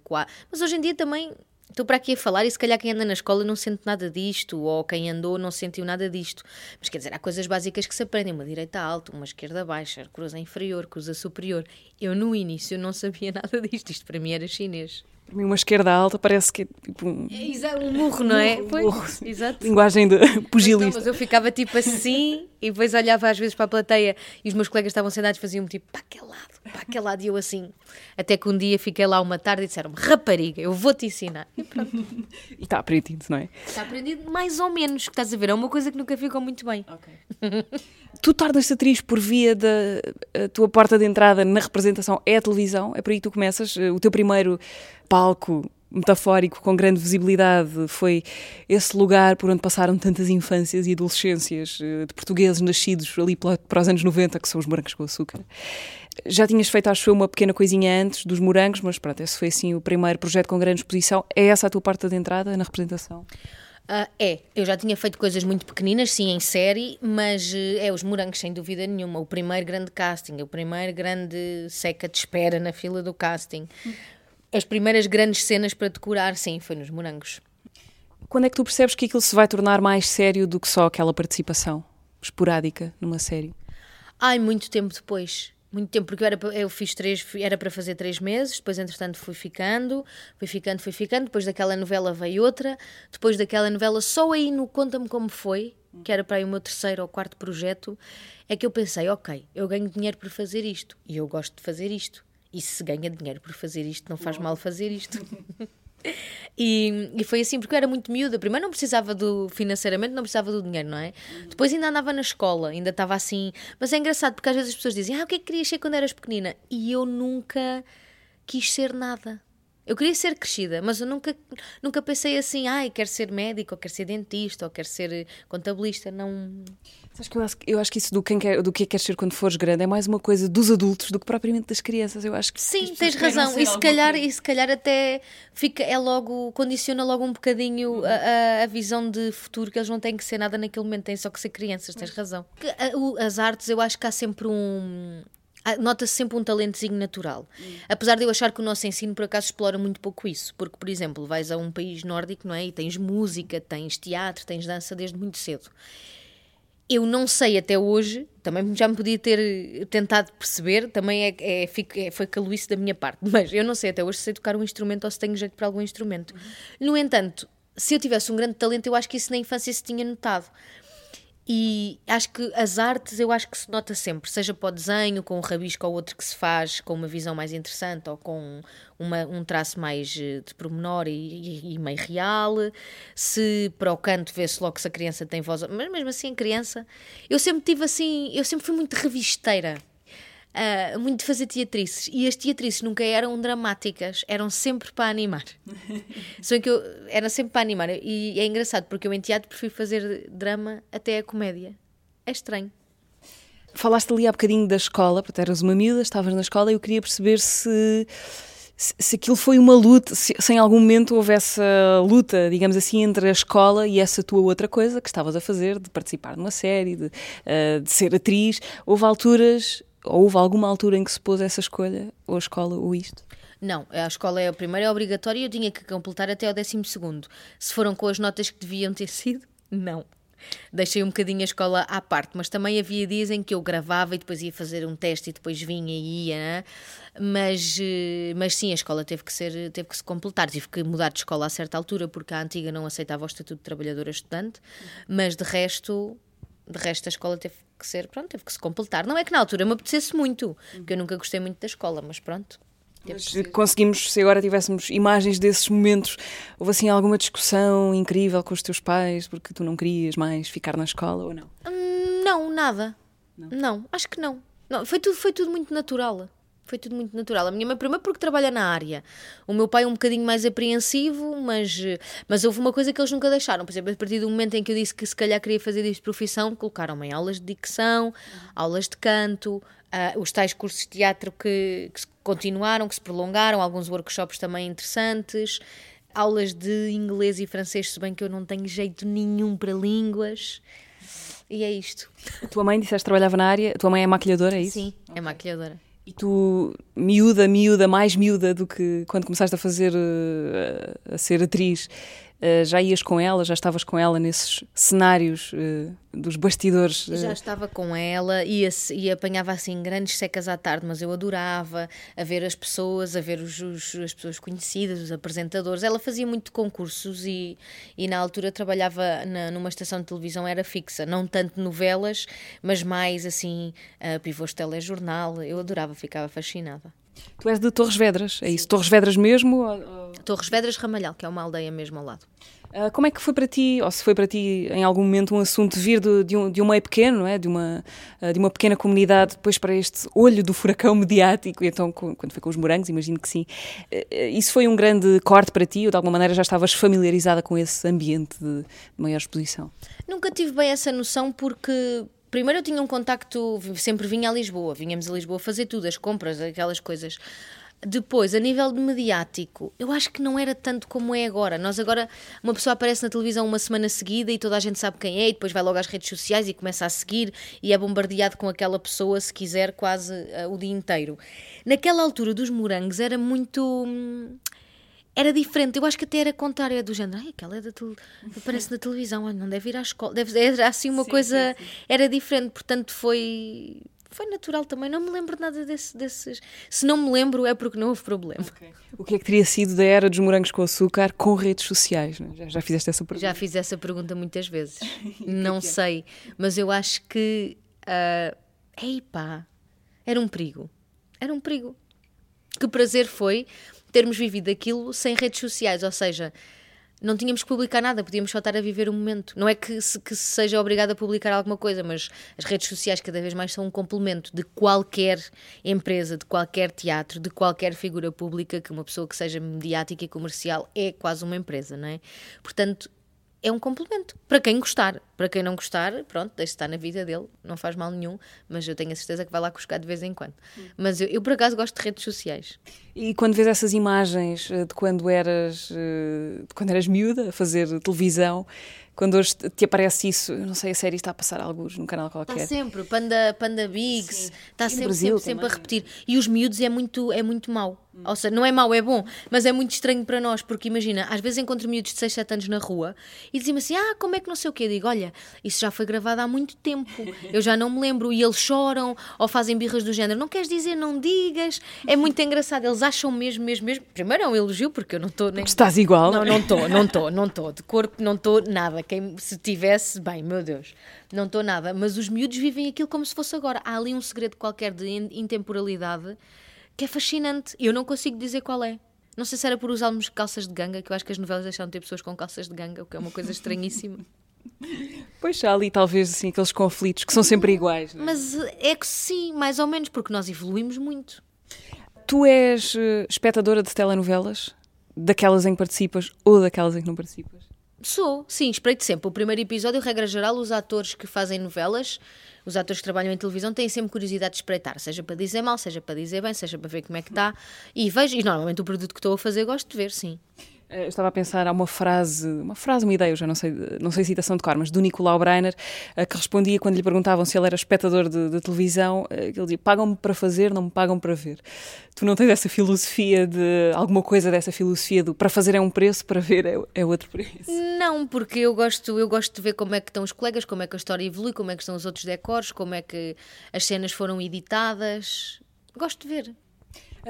Mas hoje em dia também Estou para aqui a falar e se calhar quem anda na escola não sente nada disto, ou quem andou não sentiu nada disto. Mas quer dizer, há coisas básicas que se aprendem: uma direita alta, uma esquerda baixa, cruza inferior, cruza superior. Eu no início não sabia nada disto, isto para mim era chinês. Para mim, uma esquerda alta parece que é tipo um. É, um murro, não é? Um murro, exato. Linguagem de pugilista. Mas, mas, eu ficava tipo assim e depois olhava às vezes para a plateia e os meus colegas estavam sentados e faziam-me tipo para aquele lado, para aquele lado e eu assim. Até que um dia fiquei lá uma tarde e disseram-me: rapariga, eu vou-te ensinar. E pronto. E está aprendido, não é? Está aprendido mais ou menos, que estás a ver? É uma coisa que nunca ficou muito bem. Ok. tu tornas-te atriz por via da tua porta de entrada na representação é a televisão, é por aí que tu começas. O teu primeiro palco metafórico com grande visibilidade foi esse lugar por onde passaram tantas infâncias e adolescências eh, de portugueses nascidos ali para os anos 90, que são os morangos com açúcar. Já tinhas feito, acho eu, uma pequena coisinha antes dos morangos, mas pronto, esse foi assim o primeiro projeto com grande exposição. É essa a tua porta de entrada na representação? Uh, é, eu já tinha feito coisas muito pequeninas, sim, em série, mas uh, é os morangos, sem dúvida nenhuma. O primeiro grande casting, o primeiro grande seca de espera na fila do casting. As primeiras grandes cenas para decorar, sim, foi nos morangos. Quando é que tu percebes que aquilo se vai tornar mais sério do que só aquela participação esporádica numa série? Ai, muito tempo depois muito tempo, porque eu, era, eu fiz três, era para fazer três meses, depois entretanto fui ficando, fui ficando, fui ficando, depois daquela novela veio outra, depois daquela novela, só aí no Conta-me Como Foi, que era para aí o meu terceiro ou quarto projeto, é que eu pensei, ok, eu ganho dinheiro por fazer isto, e eu gosto de fazer isto, e se ganha dinheiro por fazer isto, não faz mal fazer isto. E, e, foi assim, porque eu era muito miúda. Primeiro não precisava do, financeiramente, não precisava do dinheiro, não é? Depois ainda andava na escola, ainda estava assim. Mas é engraçado, porque às vezes as pessoas dizem, ah, o que é que querias ser quando eras pequenina? E eu nunca quis ser nada. Eu queria ser crescida, mas eu nunca, nunca pensei assim, ai, quero ser médico, ou quero ser dentista, ou quero ser contabilista. Não. Sabes que eu acho, eu acho que isso do, quem quer, do que queres ser quando fores grande é mais uma coisa dos adultos do que propriamente das crianças. Eu acho que Sim, tens razão. E se, calhar, e se calhar até fica, é logo, condiciona logo um bocadinho uhum. a, a, visão de futuro que eles não têm que ser nada naquele momento, têm só que ser crianças, tens razão. As artes, eu acho que há sempre um. Nota-se sempre um talentozinho natural. Hum. Apesar de eu achar que o nosso ensino, por acaso, explora muito pouco isso. Porque, por exemplo, vais a um país nórdico, não é? E tens música, tens teatro, tens dança desde muito cedo. Eu não sei até hoje, também já me podia ter tentado perceber, também é, é, é, foi caluíce da minha parte, mas eu não sei até hoje se sei tocar um instrumento ou se tenho jeito para algum instrumento. No entanto, se eu tivesse um grande talento, eu acho que isso na infância se tinha notado. E acho que as artes, eu acho que se nota sempre, seja para o desenho, com um rabisco ou outro que se faz com uma visão mais interessante ou com uma, um traço mais eh, de pormenor e, e, e meio real. Se para o canto vê-se logo se a criança tem voz, mas mesmo assim, criança, eu sempre tive assim, eu sempre fui muito revisteira uh, muito de fazer teatrices. E as teatrices nunca eram dramáticas, eram sempre para animar. Só que eu era sempre para animar. E é engraçado, porque eu em teatro prefiro fazer drama até a comédia. É estranho. Falaste ali há bocadinho da escola, porque eras uma miúda, estavas na escola e eu queria perceber se se, aquilo foi uma luta, se, se, em algum momento houve essa luta, digamos assim, entre a escola e essa tua outra coisa que estavas a fazer, de participar numa série, de, uh, de ser atriz, houve alturas houve alguma altura em que se pôs essa escolha, ou a escola, ou isto? Não, a escola é a primeira, é obrigatória e eu tinha que completar até ao décimo segundo. Se foram com as notas que deviam ter sido, não. Deixei um bocadinho a escola à parte, mas também havia dias em que eu gravava e depois ia fazer um teste e depois vinha e ia, mas, eh, mas sim, a escola teve que, ser, teve que se completar. Tive que mudar de escola a certa altura porque a antiga não aceitava o estatuto de trabalhadora estudante, mas de resto de resto a escola teve que ser, pronto, teve que se completar. Não é que na altura me apetecesse muito, porque eu nunca gostei muito da escola, mas pronto. Mas conseguimos, se agora tivéssemos imagens desses momentos, houve assim alguma discussão incrível com os teus pais porque tu não querias mais ficar na escola ou não? Hum, não, nada. Não. não, acho que não. não foi, tudo, foi tudo muito natural. Foi tudo muito natural. A minha mãe, primeiro, porque trabalha na área. O meu pai, um bocadinho mais apreensivo, mas, mas houve uma coisa que eles nunca deixaram. Por exemplo, a partir do momento em que eu disse que se calhar queria fazer isto de profissão, colocaram-me em aulas de dicção, uhum. aulas de canto, uh, os tais cursos de teatro que, que continuaram, que se prolongaram, alguns workshops também interessantes. aulas de inglês e francês, se bem que eu não tenho jeito nenhum para línguas. E é isto. A tua mãe disseste que trabalhava na área, a tua mãe é maquilhadora, é isso? Sim, é maquilhadora. E tu, miúda, miúda, mais miúda do que quando começaste a fazer, uh, a ser atriz, uh, já ias com ela, já estavas com ela nesses cenários uh, dos bastidores? Já estava com ela e, e apanhava assim grandes secas à tarde, mas eu adorava a ver as pessoas, a ver os, os, as pessoas conhecidas, os apresentadores. Ela fazia muito concursos e, e na altura trabalhava na, numa estação de televisão, era fixa, não tanto novelas, mas mais assim, uh, pivôs telejornal. Eu adorava, ficava fascinada. Tu és de Torres Vedras, é isso? Torres Vedras mesmo? Torres Vedras Ramalhal, que é uma aldeia mesmo ao lado. Uh, como é que foi para ti, ou se foi para ti em algum momento um assunto vir de, de, um, de um meio pequeno, não é? de, uma, uh, de uma pequena comunidade, depois para este olho do furacão mediático, e então quando foi com os morangos, imagino que sim. Uh, isso foi um grande corte para ti, ou de alguma maneira já estavas familiarizada com esse ambiente de, de maior exposição? Nunca tive bem essa noção porque primeiro eu tinha um contacto, sempre vinha a Lisboa, vinhamos a Lisboa fazer tudo, as compras, aquelas coisas. Depois, a nível de mediático, eu acho que não era tanto como é agora. Nós agora, uma pessoa aparece na televisão uma semana seguida e toda a gente sabe quem é, e depois vai logo às redes sociais e começa a seguir e é bombardeado com aquela pessoa, se quiser, quase uh, o dia inteiro. Naquela altura dos morangos era muito. Hum, era diferente, eu acho que até era contrário, é do género, ai, aquela é da aparece na televisão, não deve ir à escola, deve, era assim uma sim, coisa, sim, sim. era diferente, portanto foi foi natural também, não me lembro nada desse, desses. Se não me lembro é porque não houve problema. Okay. O que é que teria sido da era dos morangos com açúcar com redes sociais? É? Já, já fizeste essa pergunta? Já fiz essa pergunta muitas vezes. não é? sei, mas eu acho que. Uh, ei pá, era um perigo. Era um perigo. Que prazer foi termos vivido aquilo sem redes sociais, ou seja, não tínhamos que publicar nada, podíamos só estar a viver o momento. Não é que se, que se seja obrigado a publicar alguma coisa, mas as redes sociais cada vez mais são um complemento de qualquer empresa, de qualquer teatro, de qualquer figura pública, que uma pessoa que seja mediática e comercial é quase uma empresa, não é? Portanto, é um complemento. Para quem gostar. Para quem não gostar, pronto, deixe estar na vida dele, não faz mal nenhum, mas eu tenho a certeza que vai lá buscar de vez em quando. Hum. Mas eu, eu, por acaso, gosto de redes sociais. E quando vês essas imagens eh, de quando eras, eh, de quando eras miúda, a fazer televisão, quando hoje te aparece isso, não sei a série está a passar alguns num canal qualquer. Está sempre, Panda, Panda Bigs, está sempre, sempre, sempre a repetir. E os miúdos é muito, é muito mau. Ou seja, não é mau, é bom, mas é muito estranho para nós, porque imagina, às vezes encontro miúdos de 6, 7 anos na rua e dizem-me assim: ah, como é que não sei o quê? Eu digo: olha, isso já foi gravado há muito tempo, eu já não me lembro. E eles choram ou fazem birras do género: não queres dizer, não digas. É muito engraçado, eles acham mesmo, mesmo, mesmo. Primeiro é um elogio, porque eu não estou nem. Estás igual? Não, não estou, não estou, não estou. De corpo, não estou nada. Quem, se tivesse, bem, meu Deus, não estou nada. Mas os miúdos vivem aquilo como se fosse agora. Há ali um segredo qualquer de intemporalidade que é fascinante. Eu não consigo dizer qual é. Não sei se era por usarmos calças de ganga, que eu acho que as novelas deixaram de ter pessoas com calças de ganga, o que é uma coisa estranhíssima. Pois há ali talvez assim aqueles conflitos que são sempre iguais. É? Mas é que sim, mais ou menos, porque nós evoluímos muito. Tu és uh, espectadora de telenovelas? Daquelas em que participas ou daquelas em que não participas? Sou, sim, espreito sempre. O primeiro episódio, regra geral, os atores que fazem novelas, os atores que trabalham em televisão, têm sempre curiosidade de espreitar, seja para dizer mal, seja para dizer bem, seja para ver como é que está. E vejo, e normalmente o produto que estou a fazer gosto de ver, sim. Eu estava a pensar, há uma frase, uma frase, uma ideia, eu já não sei, não sei citação de cor, mas do Nicolau Breiner, eh, que respondia quando lhe perguntavam se ele era espectador de, de televisão, eh, que ele dizia, pagam-me para fazer, não me pagam para ver. Tu não tens essa filosofia de, alguma coisa dessa filosofia do para fazer é um preço, para ver é, é outro preço? Não, porque eu gosto, eu gosto de ver como é que estão os colegas, como é que a história evolui, como é que estão os outros decors, como é que as cenas foram editadas. Gosto de ver.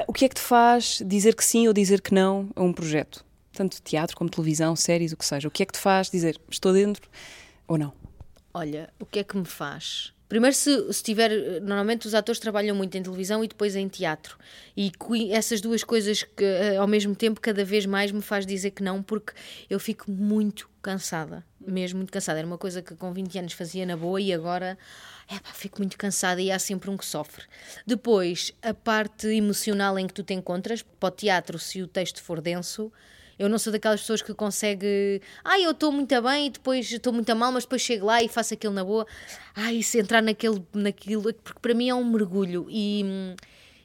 O que é que te faz dizer que sim ou dizer que não a um projeto? Tanto teatro como televisão, séries, o que seja. O que é que te faz dizer estou dentro ou não? Olha, o que é que me faz? Primeiro, se, se tiver. Normalmente os atores trabalham muito em televisão e depois em teatro. E essas duas coisas que, eh, ao mesmo tempo, cada vez mais me faz dizer que não, porque eu fico muito cansada. Mesmo muito cansada. Era uma coisa que com 20 anos fazia na boa e agora. É, pá, fico muito cansada e há sempre um que sofre. Depois, a parte emocional em que tu te encontras, para o teatro, se o texto for denso, eu não sou daquelas pessoas que consegue. Ah, eu estou muito bem e depois estou muito mal, mas depois chego lá e faço aquilo na boa. Ai, se entrar naquele, naquilo. Porque para mim é um mergulho. E.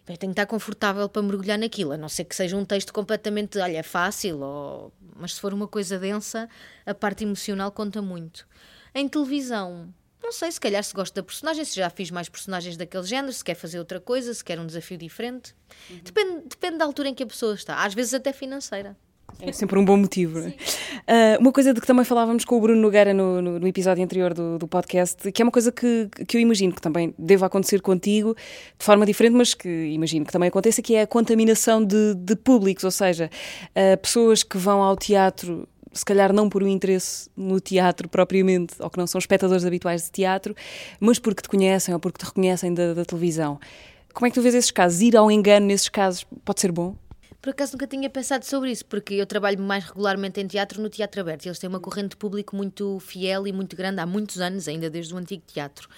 Eu tenho que estar confortável para mergulhar naquilo, a não ser que seja um texto completamente, olha, fácil, ou... mas se for uma coisa densa, a parte emocional conta muito. Em televisão, não sei, se calhar se gosta da personagem, se já fiz mais personagens daquele género, se quer fazer outra coisa, se quer um desafio diferente. Uhum. Depende, depende da altura em que a pessoa está, às vezes até financeira. É sempre um bom motivo. Uh, uma coisa de que também falávamos com o Bruno Nogueira no, no, no episódio anterior do, do, podcast, que é uma coisa que, que eu imagino que também deva acontecer contigo de forma diferente, mas que imagino que também aconteça, que é a contaminação de, de públicos, ou seja, uh, pessoas que vão ao teatro se calhar não por um interesse no teatro propriamente, ou que não são espectadores habituais de teatro, mas porque te conhecem ou porque te reconhecem da, da televisão. Como é que tu vês esses casos? Ir ao engano nesses casos pode ser bom? Por acaso nunca tinha pensado sobre isso, porque eu trabalho mais regularmente em teatro no Teatro Aberto. Eles têm uma corrente de público muito fiel e muito grande há muitos anos, ainda desde o antigo teatro.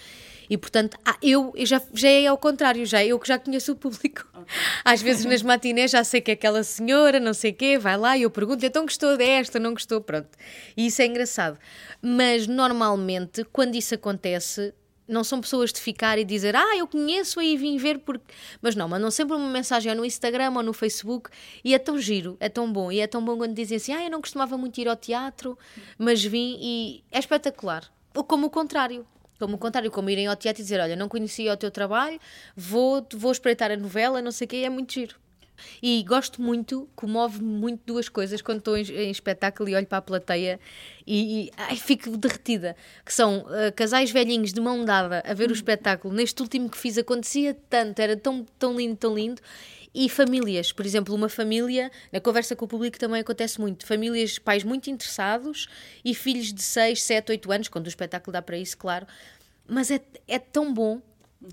E portanto, ah, eu, eu já, já é ao contrário, já eu que já conheço o público. Okay. Às vezes nas matinés já sei que é aquela senhora, não sei o quê, vai lá e eu pergunto, então gostou desta, não gostou, pronto. E isso é engraçado. Mas normalmente, quando isso acontece, não são pessoas de ficar e dizer, ah, eu conheço e vim ver porque. Mas não, mandam sempre uma mensagem no Instagram ou no Facebook e é tão giro, é tão bom. E é tão bom quando dizem assim, ah, eu não costumava muito ir ao teatro, mas vim e é espetacular. Ou como o contrário. Como o contrário, como irem ao teatro e dizer, olha, não conhecia o teu trabalho, vou, vou espreitar a novela, não sei o quê, é muito giro. E gosto muito, comove-me muito duas coisas quando estou em, em, espetáculo e olho para a plateia e, e ai, fico derretida. Que são uh, casais velhinhos de mão dada a ver o espetáculo. Neste último que fiz acontecia tanto, era tão, tão lindo, tão lindo. E famílias, por exemplo, uma família, na conversa com o público também acontece muito. Famílias, pais muito interessados e filhos de 6, 7, 8 anos, quando o espetáculo dá para isso, claro. Mas é, é tão bom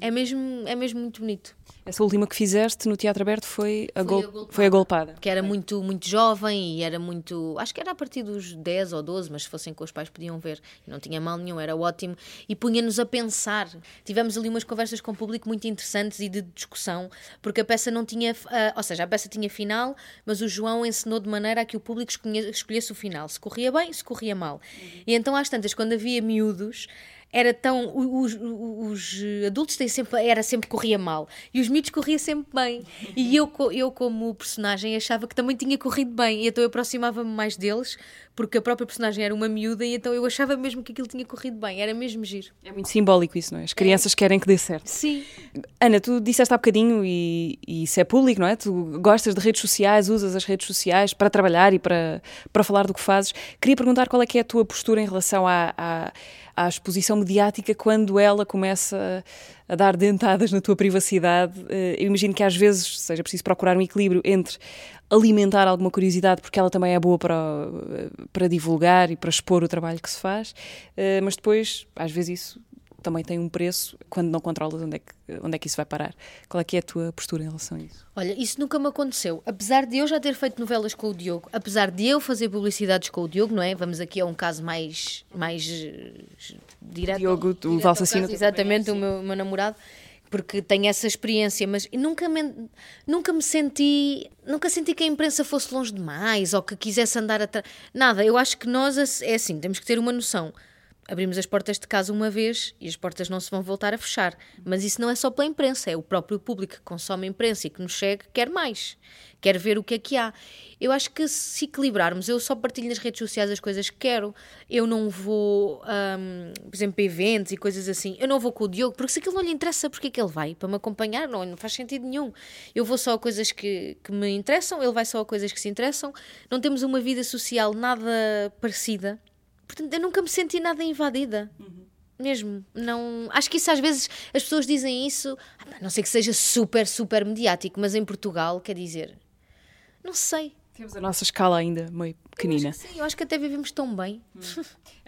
é mesmo, é mesmo muito bonito. Essa última que fizeste no Teatro Aberto foi a, foi gol, a, golpada, foi a golpada. Que era muito, muito jovem e era muito. Acho que era a partir dos 10 ou 12, mas se fossem com os pais podiam ver. Não tinha mal nenhum, era ótimo. E punha-nos a pensar. Tivemos ali umas conversas com o público muito interessantes e de discussão, porque a peça não tinha. Uh, ou seja, a peça tinha final, mas o João ensinou de maneira a que o público escolhesse o final. Se corria bem, se corria mal. Uhum. E então, às tantas, quando havia miúdos era tão. Os, os, adultos têm sempre. Era sempre corria mal. E os miúdos corria sempre bem. E eu, eu, como personagem, achava que também tinha corrido bem. E então eu aproximava-me mais deles, porque a própria personagem era uma miúda, e então eu achava mesmo que aquilo tinha corrido bem. Era mesmo giro. É muito simbólico isso, não é? As crianças é. querem que dê certo. Sim. Ana, tu disseste há bocadinho, e, e isso é público, não é? Tu gostas de redes sociais, usas as redes sociais para trabalhar e para, para falar do que fazes. Queria perguntar qual é que é a tua postura em relação à, à exposição mediática quando ela começa a dar dentadas na tua privacidade. Eh, eu imagino que às vezes seja preciso procurar um equilíbrio entre alimentar alguma curiosidade, porque ela também é boa para, para divulgar e para expor o trabalho que se faz, eh, mas depois, às vezes, isso também tem um preço quando não controlas onde é, que, onde é que isso vai parar. Qual é que é a tua postura em relação a isso? Olha, isso nunca me aconteceu. Apesar de eu já ter feito novelas com o Diogo, apesar de eu fazer publicidades com o Diogo, não é? Vamos aqui a um caso mais, mais uh, direto. Diogo, o Valsacino. Exatamente, o meu, meu namorado porque tenho essa experiência, mas nunca me, nunca me senti, nunca senti que a imprensa fosse longe demais ou que quisesse andar atrás. Nada, eu acho que nós é assim, temos que ter uma noção abrimos as portas de casa uma vez e as portas não se vão voltar a fechar. Mas isso não é só pela imprensa, é o próprio público que consome a imprensa e que nos chega quer mais, quer ver o que é que há. Eu acho que se equilibrarmos, eu só partilho nas redes sociais as coisas que quero, eu não vou, um, por exemplo, eventos e coisas assim, eu não vou com o Diogo, porque se aquilo não lhe interessa, porque é que ele vai? Para me acompanhar? Não, não faz sentido nenhum. Eu vou só a coisas que, que me interessam, ele vai só a coisas que se interessam, não temos uma vida social nada parecida Portanto, eu nunca me senti nada invadida. Uhum. Mesmo. Não, acho que isso às vezes as pessoas dizem isso, ah, não sei que seja super, super mediático, mas em Portugal, quer dizer, não sei. Temos a nossa escala ainda meio pequenina. Eu sim, eu acho que até vivemos tão bem. Hum.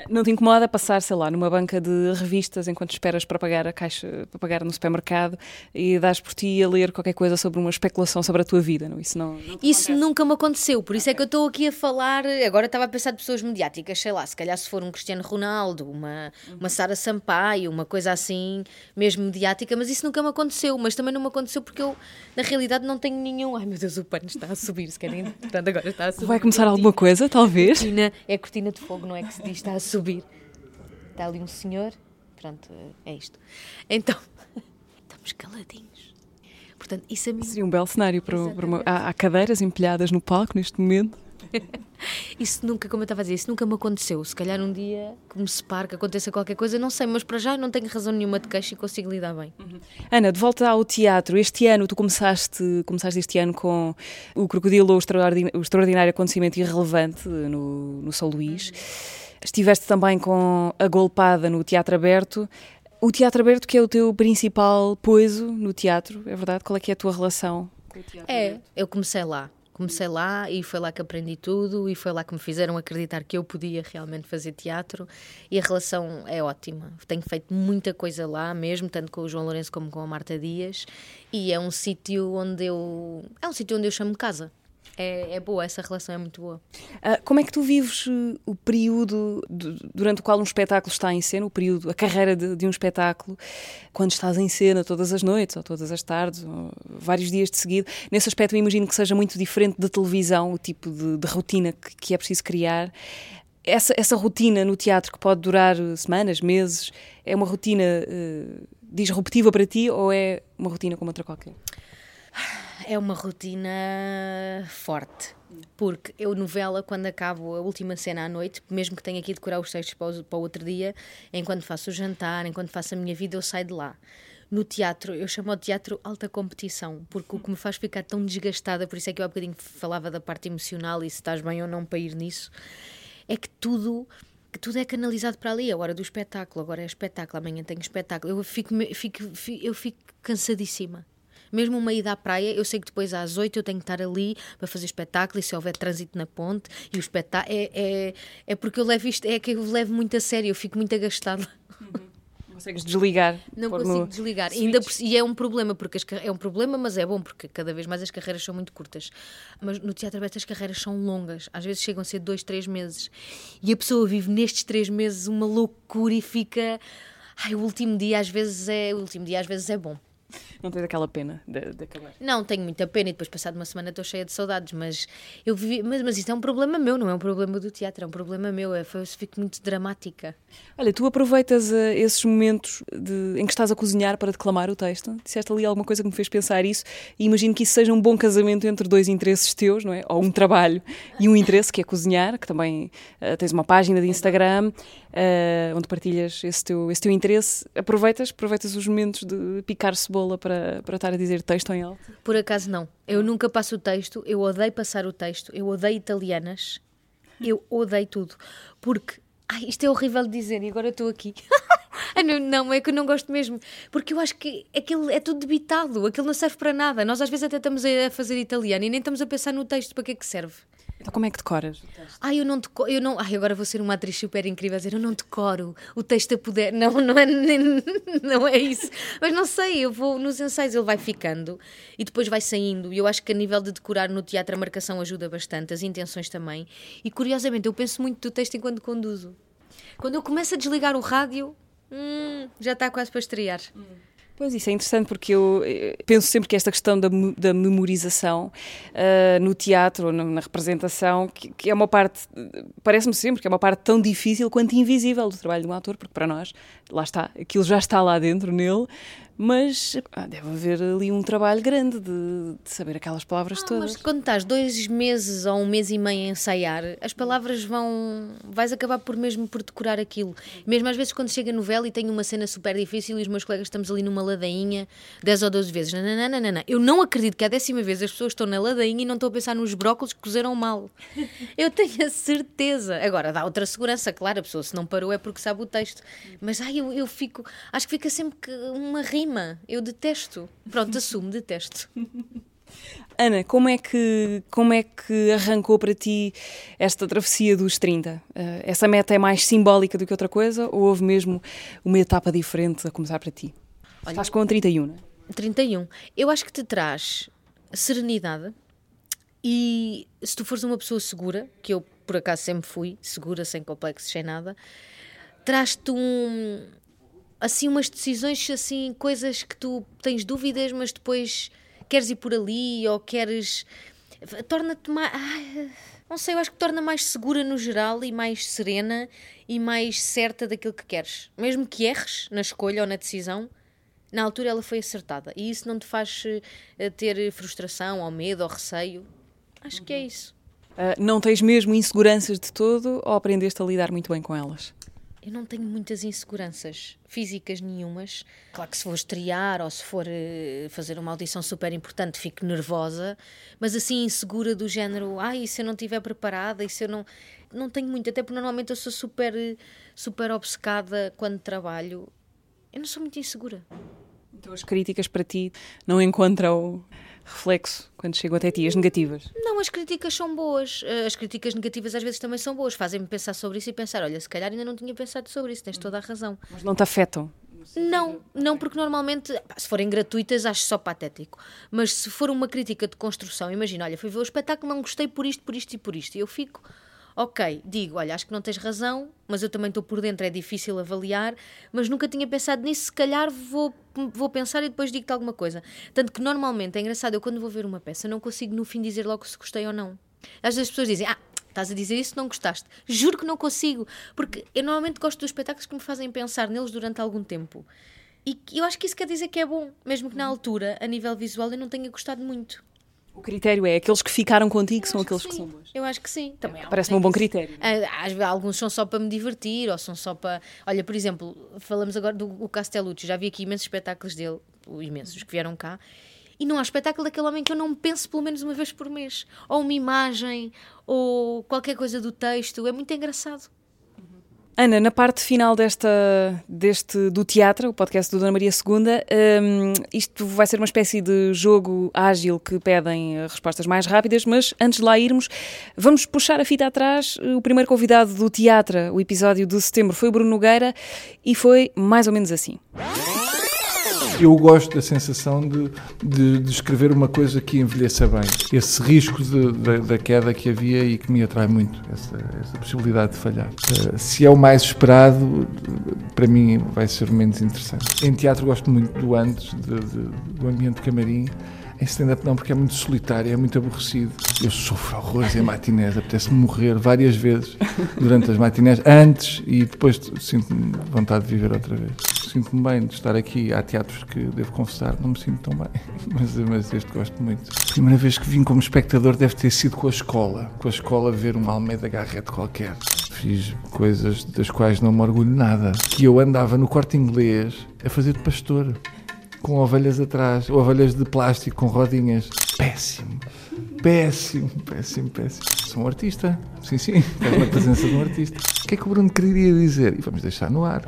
Não te incomoda passar, sei lá, numa banca de revistas enquanto esperas para pagar a caixa, para pagar no supermercado e dás por ti a ler qualquer coisa sobre uma especulação sobre a tua vida, não? Isso não. não isso nunca me aconteceu, por isso okay. é que eu estou aqui a falar. Agora estava a pensar de pessoas mediáticas, sei lá, se calhar se for um Cristiano Ronaldo, uma, uhum. uma Sara Sampaio, uma coisa assim, mesmo mediática, mas isso nunca me aconteceu. Mas também não me aconteceu porque eu, na realidade, não tenho nenhum. Ai meu Deus, o pano está a subir, se querem. Portanto, agora está a subir. Vai começar alguma coisa, talvez? Cortina, é cortina de fogo, não é que se diz, está a subir. Está ali um senhor, pronto, é isto. Então, estamos caladinhos. Portanto, isso a mim... Seria um belo cenário para, para uma... Há, há cadeiras empilhadas no palco neste momento. isso nunca, como eu estava a dizer, isso nunca me aconteceu. Se calhar um dia que me separe, que aconteça qualquer coisa, não sei, mas para já não tenho razão nenhuma de queixa e consigo lidar bem. Uhum. Ana, de volta ao teatro, este ano tu começaste, começaste este ano com o Crocodilo, o extraordinário, o extraordinário acontecimento irrelevante no, no São Luís. Uhum. Estiveste também com a Golpada no Teatro Aberto. O Teatro Aberto que é o teu principal poiso no teatro, é verdade? Qual é que é a tua relação com o teatro É, aberto? eu comecei lá. Comecei lá e foi lá que aprendi tudo e foi lá que me fizeram acreditar que eu podia realmente fazer teatro. E a relação é ótima. Tenho feito muita coisa lá mesmo, tanto com o João Lourenço como com a Marta Dias. E é um sítio onde eu é um sítio onde eu chamo casa é, é boa, essa relação é muito boa. Uh, como é que tu vives uh, o período de, durante o qual um espetáculo está em cena, o período, a carreira de, de, um espetáculo, quando estás em cena todas as noites, ou todas as tardes, ou vários dias de seguida? Nesse aspecto, eu imagino que seja muito diferente da televisão, o tipo de, de rotina que, que, é preciso criar. Essa, essa rotina no teatro que pode durar uh, semanas, meses, é uma rotina uh, disruptiva para ti ou é uma rotina como outra qualquer? é uma rotina forte. Porque eu, novela, quando acabo a última cena à noite, mesmo que tenha que decorar os textos para o, outro dia, enquanto faço o jantar, enquanto faço a minha vida, eu saio de lá. No teatro, eu chamo o teatro alta competição, porque o que me faz ficar tão desgastada, por isso é que eu há bocadinho falava da parte emocional e se estás bem ou não para ir nisso, é que tudo que tudo é canalizado para ali, agora do espetáculo, agora é espetáculo, amanhã tenho espetáculo. Eu fico, fico, fico eu fico cansadíssima. Mesmo uma ida à praia, eu sei que depois às oito eu tenho que estar ali para fazer espetáculo e se houver trânsito na ponte e o espetáculo. É, é, é porque eu levo isto, é que eu levo muito a sério, eu fico muito agastada. Uhum. Consegues desligar. Não consigo desligar. Ainda por, e é um problema, porque as, é um problema, mas é bom, porque cada vez mais as carreiras são muito curtas. Mas no teatro aberto as carreiras são longas, às vezes chegam a ser dois, três meses. E a pessoa vive nestes três meses uma loucura e fica. Ai, o último dia às vezes é. O último dia às vezes é bom. Não tens aquela pena de, de, acabar? Não, tenho muita pena e depois, passado uma semana, estou cheia de saudades. Mas eu vivi, mas, mas isto é um problema meu, não é um problema do teatro, é um problema meu. É, eu fico muito dramática. Olha, tu aproveitas uh, esses momentos de, em que estás a cozinhar para declamar o texto? Disseste ali alguma coisa que me fez pensar isso e imagino que isso seja um bom casamento entre dois interesses teus, não é? Ou um trabalho e um interesse que é cozinhar, que também uh, tens uma página de Instagram uh, onde partilhas esse teu, esse teu interesse. Aproveitas, aproveitas os momentos de picar cebola para, para estar a dizer texto em alto? Por acaso não. Eu nunca passo o texto, eu odeio passar o texto, eu odeio italianas, eu odeio tudo. Porque, ai, isto é horrível de dizer e agora estou aqui. não, não, é que eu não gosto mesmo. Porque eu acho que aquilo é tudo debitado, aquilo não serve para nada. Nós às vezes até estamos a fazer italiano e nem estamos a pensar no texto para que é que serve. Então como é que decoras? Ai, eu não decoro, eu não, ai, agora vou ser uma atriz super incrível a dizer, eu não decoro o texto a poder. Não, não é, não é isso. Mas não sei, eu vou nos ensaios, ele vai ficando e depois vai saindo. E eu acho que a nível de decorar no teatro a marcação ajuda bastante, as intenções também. E curiosamente, eu penso muito do texto enquanto conduzo. Quando eu começo a desligar o rádio, hum, já está quase para estrear. Hum. Pois isso é interessante porque eu eh, penso sempre que esta questão da, da memorização uh, no teatro ou na, representação, que, que, é uma parte, parece-me sempre que é uma parte tão difícil quanto invisível do trabalho de um ator, porque para nós, lá está, aquilo já está lá dentro nele, mas ah, deve haver ali um trabalho grande de, de saber aquelas palavras ah, todas. Mas quando estás dois meses ou um mês e meio a ensaiar, as palavras vão. vais acabar por mesmo por decorar aquilo. Mesmo às vezes quando chega a novela e tenho uma cena super difícil e os meus colegas estamos ali numa ladainha 10 ou 12 vezes. Nananana. Eu não acredito que a décima vez as pessoas estão na ladainha e não estão a pensar nos brócolos que cozeram mal. Eu tenho a certeza. Agora, dá outra segurança, claro, a pessoa se não parou é porque sabe o texto. Mas ai, eu, eu fico. Acho que fica sempre uma rima Eu detesto. Pronto, assumo, detesto. Ana, como é, que, como é que arrancou para ti esta travessia dos 30? Uh, eh, essa meta é mais simbólica do que outra coisa ou houve mesmo uma etapa diferente a começar para ti? Olha, Estás com 31, não é? 31. Eu acho que te traz serenidade e se tu fores uma pessoa segura, que eu por acaso sempre fui, segura, sem complexos, sem nada, traz-te um, assim umas decisões, assim, coisas que tu tens dúvidas, mas depois queres ir por ali ou queres. Torna-te mais. não sei, eu acho que torna mais segura no geral e mais serena e mais certa daquilo que queres. Mesmo que erres na escolha ou na decisão, Na altura ela foi acertada. E isso não te faz uh, ter frustração, ou medo, ou receio. Acho que é isso. Uh, não tens mesmo inseguranças de todo ou aprendeste a lidar muito bem com elas? Eu não tenho muitas inseguranças físicas nenhumas. Claro que se for estrear ou se for uh, fazer uma audição super importante, fico nervosa, mas assim insegura do género, ai, ah, e se eu não estiver preparada, e se eu não. Não tenho muito, até porque normalmente eu sou super, super obcecada quando trabalho. Eu não sou muito insegura. Então as críticas para ti não encontram reflexo quando chegam até ti, as negativas? Não, as críticas são boas. Eh, as críticas negativas às vezes também são boas. Fazem-me pensar sobre isso e pensar: olha, se calhar ainda não tinha pensado sobre isso, tens toda a razão. Mas não te afetam? Não, não, porque normalmente, se forem gratuitas, acho só patético. Mas se for uma crítica de construção, imagina, olha, fui ver o espetáculo, não gostei por isto, por isto e por isto. E eu fico, ok, digo, olha, acho que não tens razão, mas eu também estou por dentro, é difícil avaliar, mas nunca tinha pensado nisso, se calhar vou, vou pensar e depois digo-te alguma coisa. Tanto que normalmente é engraçado, eu quando vou ver uma peça não consigo no fim dizer logo se gostei ou não. Às vezes as pessoas dizem, ah, estás a dizer isso, não gostaste. Juro que não consigo, porque eu normalmente gosto dos espetáculos que me fazem pensar neles durante algum tempo. E eu acho que isso quer dizer que é bom, mesmo que na altura, a nível visual, eu não tenha gostado muito. O critério é aqueles que ficaram contigo são aqueles que, que, são bons. Eu acho que sim. Também Parece-me um bom critério. Ah, alguns são só para me divertir ou são só para. Olha, por exemplo, falamos agora do Castellucci, já vi aqui imensos espetáculos dele, imensos que vieram cá. E não há espetáculo daquele homem que eu não penso pelo menos uma vez por mês. Ou uma imagem, ou qualquer coisa do texto. É muito engraçado. Ana, na parte final desta, deste, do teatro, o podcast do Dona Maria II, um, isto vai ser uma espécie de jogo ágil que pedem eh, respostas mais rápidas, mas antes de lá irmos, vamos puxar a fita atrás. O primeiro convidado do teatro, o episódio de setembro, foi o Bruno Nogueira e foi mais ou menos assim eu gosto da sensação de, de, de, escrever uma coisa que envelheça bem. Esse risco da queda que havia e que me atrai muito, essa, essa possibilidade de falhar. Uh, se é o mais esperado, para mim vai ser menos interessante. Em teatro gosto muito do antes, do ambiente camarim. Em stand-up não, porque é muito solitário, é muito aborrecido. Eu sofro horrores em matinés, apetece-me morrer várias vezes durante as matinés, antes e depois sinto vontade de viver outra vez sinto-me bem de estar aqui. Há teatros que, devo confessar, não me sinto tão bem, mas, mas este gosto muito. Primeira vez que vim como espectador deve ter sido com a escola. Com a escola ver um Almeida Garrett qualquer. Fiz coisas das quais não me orgulho nada. Que eu andava no corte inglês a fazer de pastor. Com ovelhas atrás, ovelhas de plástico com rodinhas. Péssimo. Péssimo, péssimo, péssimo. Sou um artista. Sim, sim, estás na presença de um artista. O que é que o Bruno queria dizer? E vamos deixar no ar.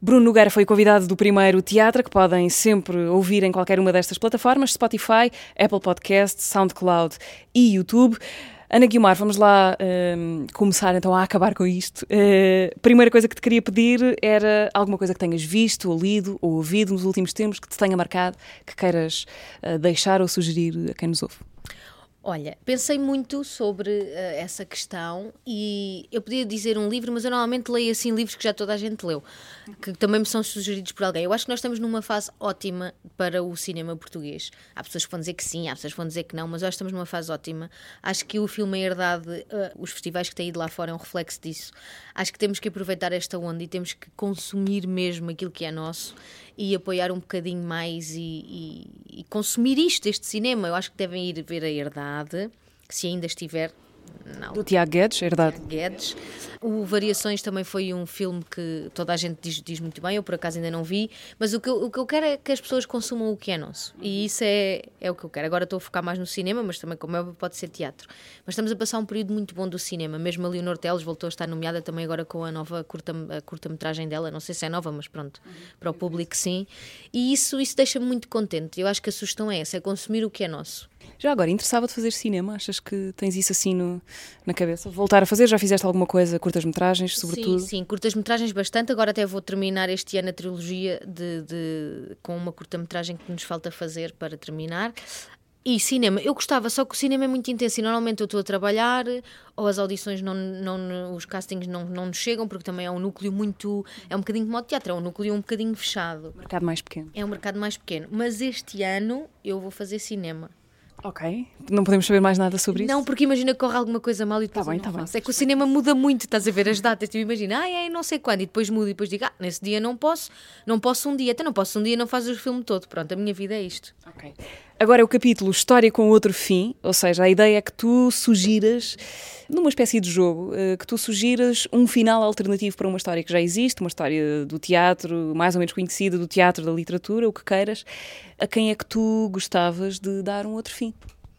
Bruno Nogueira foi convidado do primeiro teatro, que podem sempre ouvir em qualquer uma destas plataformas: Spotify, Apple Podcast, SoundCloud e YouTube. Ana Guilmar, vamos lá uh, começar então a acabar com isto. Uh, primeira coisa que te queria pedir era alguma coisa que tenhas visto, ou lido, ou ouvido nos últimos tempos, que te tenha marcado, que queiras uh, deixar ou sugerir a quem nos ouve. Olha, pensei muito sobre uh, essa questão e eu podia dizer um livro, mas eu normalmente leio assim livros que já toda a gente leu, que também me são sugeridos por alguém. Eu acho que nós estamos numa fase ótima para o cinema português. Há pessoas que vão dizer que sim, há pessoas que vão dizer que não, mas eu acho que estamos numa fase ótima. Acho que o filme A Herdade, uh, os festivais que têm ido lá fora é um reflexo disso. Acho que temos que aproveitar esta onda e temos que consumir mesmo aquilo que é nosso e apoiar um bocadinho mais e, e, e consumir isto, este cinema. Eu acho que devem ir ver a Herdade, se ainda estiver não. Do Tiago Guedes, é verdade. Tiago Guedes. O Variações também foi um filme que toda a gente diz, diz muito bem, eu por acaso ainda não vi, mas o que, eu, o que eu quero é que as pessoas consumam o que é nosso. E isso é, é o que eu quero. Agora estou a focar mais no cinema, mas também, como é, pode ser teatro. Mas estamos a passar um período muito bom do cinema. Mesmo a Leonor Teles voltou a estar nomeada também agora com a nova curta-metragem curta dela. Não sei se é nova, mas pronto, para o público sim. E isso, isso deixa-me muito contente. Eu acho que a sugestão é essa, é consumir o que é nosso. Já agora, interessava-te fazer cinema? Achas que tens isso assim no, na cabeça? Voltar a fazer? Já fizeste alguma coisa? Curtas-metragens, sobretudo? Sim, sim, curtas-metragens bastante. Agora até vou terminar este ano a trilogia de, de com uma curta-metragem que nos falta fazer para terminar. E cinema, eu gostava, só que o cinema é muito intenso e normalmente eu estou a trabalhar ou as audições, não, não, os castings não, não nos chegam porque também é um núcleo muito. É um bocadinho como o teatro, é um núcleo um bocadinho fechado. Mercado mais pequeno. É um mercado mais pequeno. Mas este ano eu vou fazer cinema. Ok. Não podemos saber mais nada sobre isso? Não, porque imagina que corre alguma coisa mal e depois Tá bem, não tá bem. É que o cinema muda muito, estás a ver as datas. Tu imagina, ah, é não sei quando, e depois muda, e depois digo, ah, nesse dia não posso, não posso um dia, até não posso um dia, não faz o filme todo. Pronto, a minha vida é isto. Ok. Agora é o capítulo História com outro fim, ou seja, a ideia é que tu sugiras, numa espécie de jogo, eh, que tu sugiras um final alternativo para uma história que já existe, uma história do teatro, mais ou menos conhecida, do teatro, da literatura, o que queiras. A quem é que tu gostavas de dar um outro fim?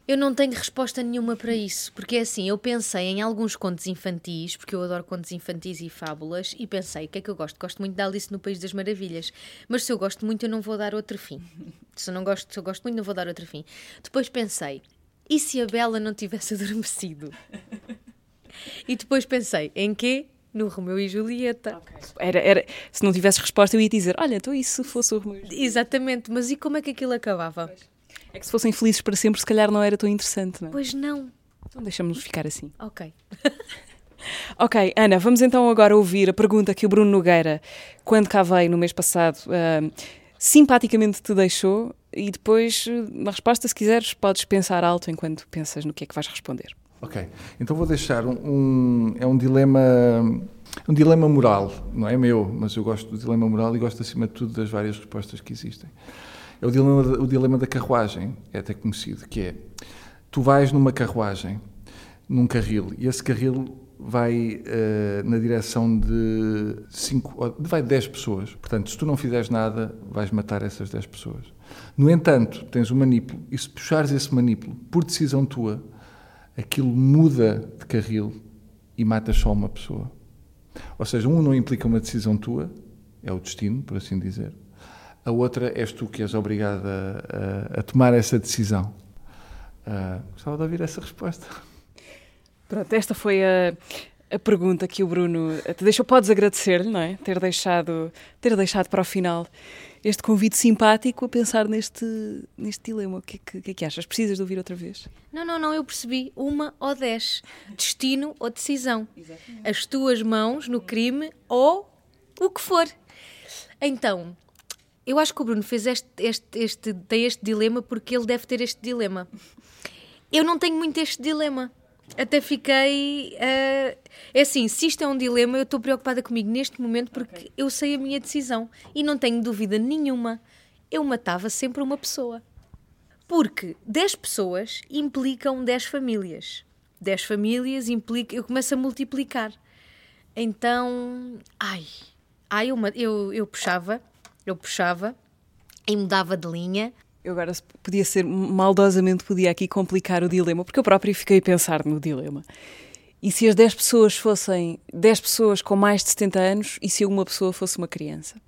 Eu não tenho resposta nenhuma para isso, porque é assim, eu pensei em alguns contos infantis, porque eu adoro contos infantis e fábulas, e pensei, o que é que eu gosto? Gosto muito da Alice no País das Maravilhas, mas se eu gosto muito eu não vou dar outro fim. Se eu não gosto, se eu gosto muito não vou dar outro fim. Depois pensei, e se a Bela não tivesse adormecido? E depois pensei, em quê? No Romeu e Julieta. Era, era, se não tivesse resposta, eu ia dizer: Olha, então se fosse o Romeu? e Julieta? Exatamente, mas e como é que aquilo acabava? É que se fossem felizes para sempre, se calhar não era tão interessante, não é? Pois não. Então deixamos-nos ficar assim. Ok. Ok, Ana, vamos então agora ouvir a pergunta que o Bruno Nogueira, quando cá veio no mês passado, ah, simpaticamente te deixou e depois, na resposta, se quiseres, podes pensar alto enquanto pensas no que é que vais responder. Ok, então vou deixar um, um- é um dilema um dilema moral, não é meu, mas eu gosto do dilema moral e gosto acima de tudo das várias respostas que existem. É o dilema, o dilema da carruagem, é até conhecido, que é tu vais numa carruagem, num carril, e esse carril vai eh, na direção de cinco, ou- vai de 10 pessoas. Portanto, se tu não fizeres nada, vais matar essas 10 pessoas. No entanto, tens um manipulo, e se puxares esse manipulo por decisão tua, aquilo muda de carril e matas só uma pessoa. Ou seja, um não implica uma decisão tua, é o destino, por assim dizer. A outra és tu que és obrigada a, a tomar essa decisão. Ah, gostava de ouvir essa resposta. Pronto, esta foi a, a pergunta que o Bruno te deixou. Podes agradecer-lhe, não é? Ter deixado, ter deixado para o final este convite simpático a pensar neste, neste dilema. O que é que, o que é que achas? Precisas de ouvir outra vez? Não, não, não, eu percebi. Uma ou dez. Destino ou decisão. As tuas mãos no crime ou o que for. Então, eu acho que o Bruno fez este, este, este, tem este dilema porque ele deve ter este dilema. Eu não tenho muito este dilema. Até fiquei. eh, é assim, se isto é um dilema, eu estou preocupada comigo neste momento porque eu sei a minha decisão e não tenho dúvida nenhuma. Eu matava sempre uma pessoa. Porque 10 pessoas implicam 10 famílias. 10 famílias implica. Eu começo a multiplicar. Então. Ai. Ai, eu, eu, eu puxava. Eu puxava. E mudava de linha. Eu agora podia ser, maldosamente podia aqui complicar o dilema, porque eu próprio fiquei a pensar no dilema. E se as 10 pessoas fossem 10 pessoas com mais de 70 anos e se uma pessoa fosse uma criança?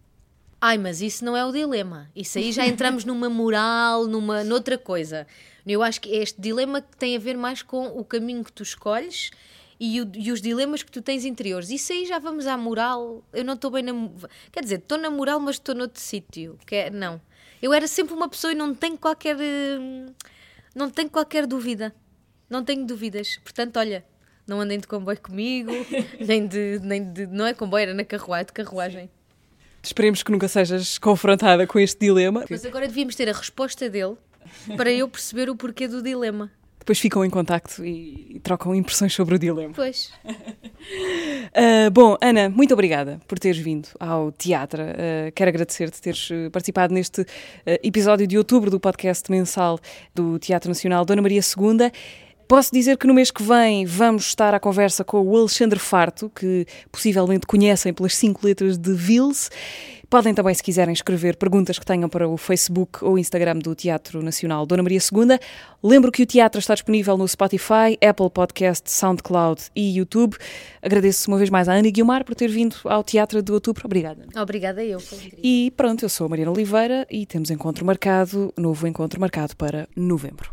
Ai, mas isso não é o dilema. Isso aí já entramos numa moral, numa noutra coisa. Eu acho que é este dilema que tem a ver mais com o caminho que tu escolhes e, o- e os dilemas que tu tens interiores. Isso aí já vamos à moral. Eu não estou bem na. Quer dizer, estou na moral, mas estou noutro sítio. Que é, não. Eu era sempre uma pessoa e não tenho qualquer. hum, Não tenho qualquer dúvida. Não tenho dúvidas. Portanto, olha, não andem de comboio comigo, nem de. Nem de não é comboio, era na carruagem, de carruagem. Esperemos que nunca sejas confrontada com este dilema. Mas agora devíamos ter a resposta dele para eu perceber o porquê do dilema. Depois ficam em contacto e, e trocam impressões sobre o dilema. Pois. Ah, bom, Ana, muito obrigada por teres vindo ao teatro. Ah, quero agradecer-te teres eh, participado neste eh, episódio de outubro do podcast mensal do Teatro Nacional Dona Maria II. Posso dizer que no mês que vem vamos estar à conversa com o Alexandre Farto, que possivelmente conhecem pelas cinco letras de Vils. Podem também, se quiserem, escrever perguntas que tenham para o Facebook ou Instagram do Teatro Nacional Dona Maria II. Lembro que o teatro está disponível no Spotify, Apple Podcast, SoundCloud e YouTube. Agradeço uma vez mais à Ana Guilmar por ter vindo ao Teatro de Outubro. Obrigada. Ana. Obrigada eu. E pronto, eu sou a Mariana Oliveira e temos encontro marcado, novo encontro marcado para novembro.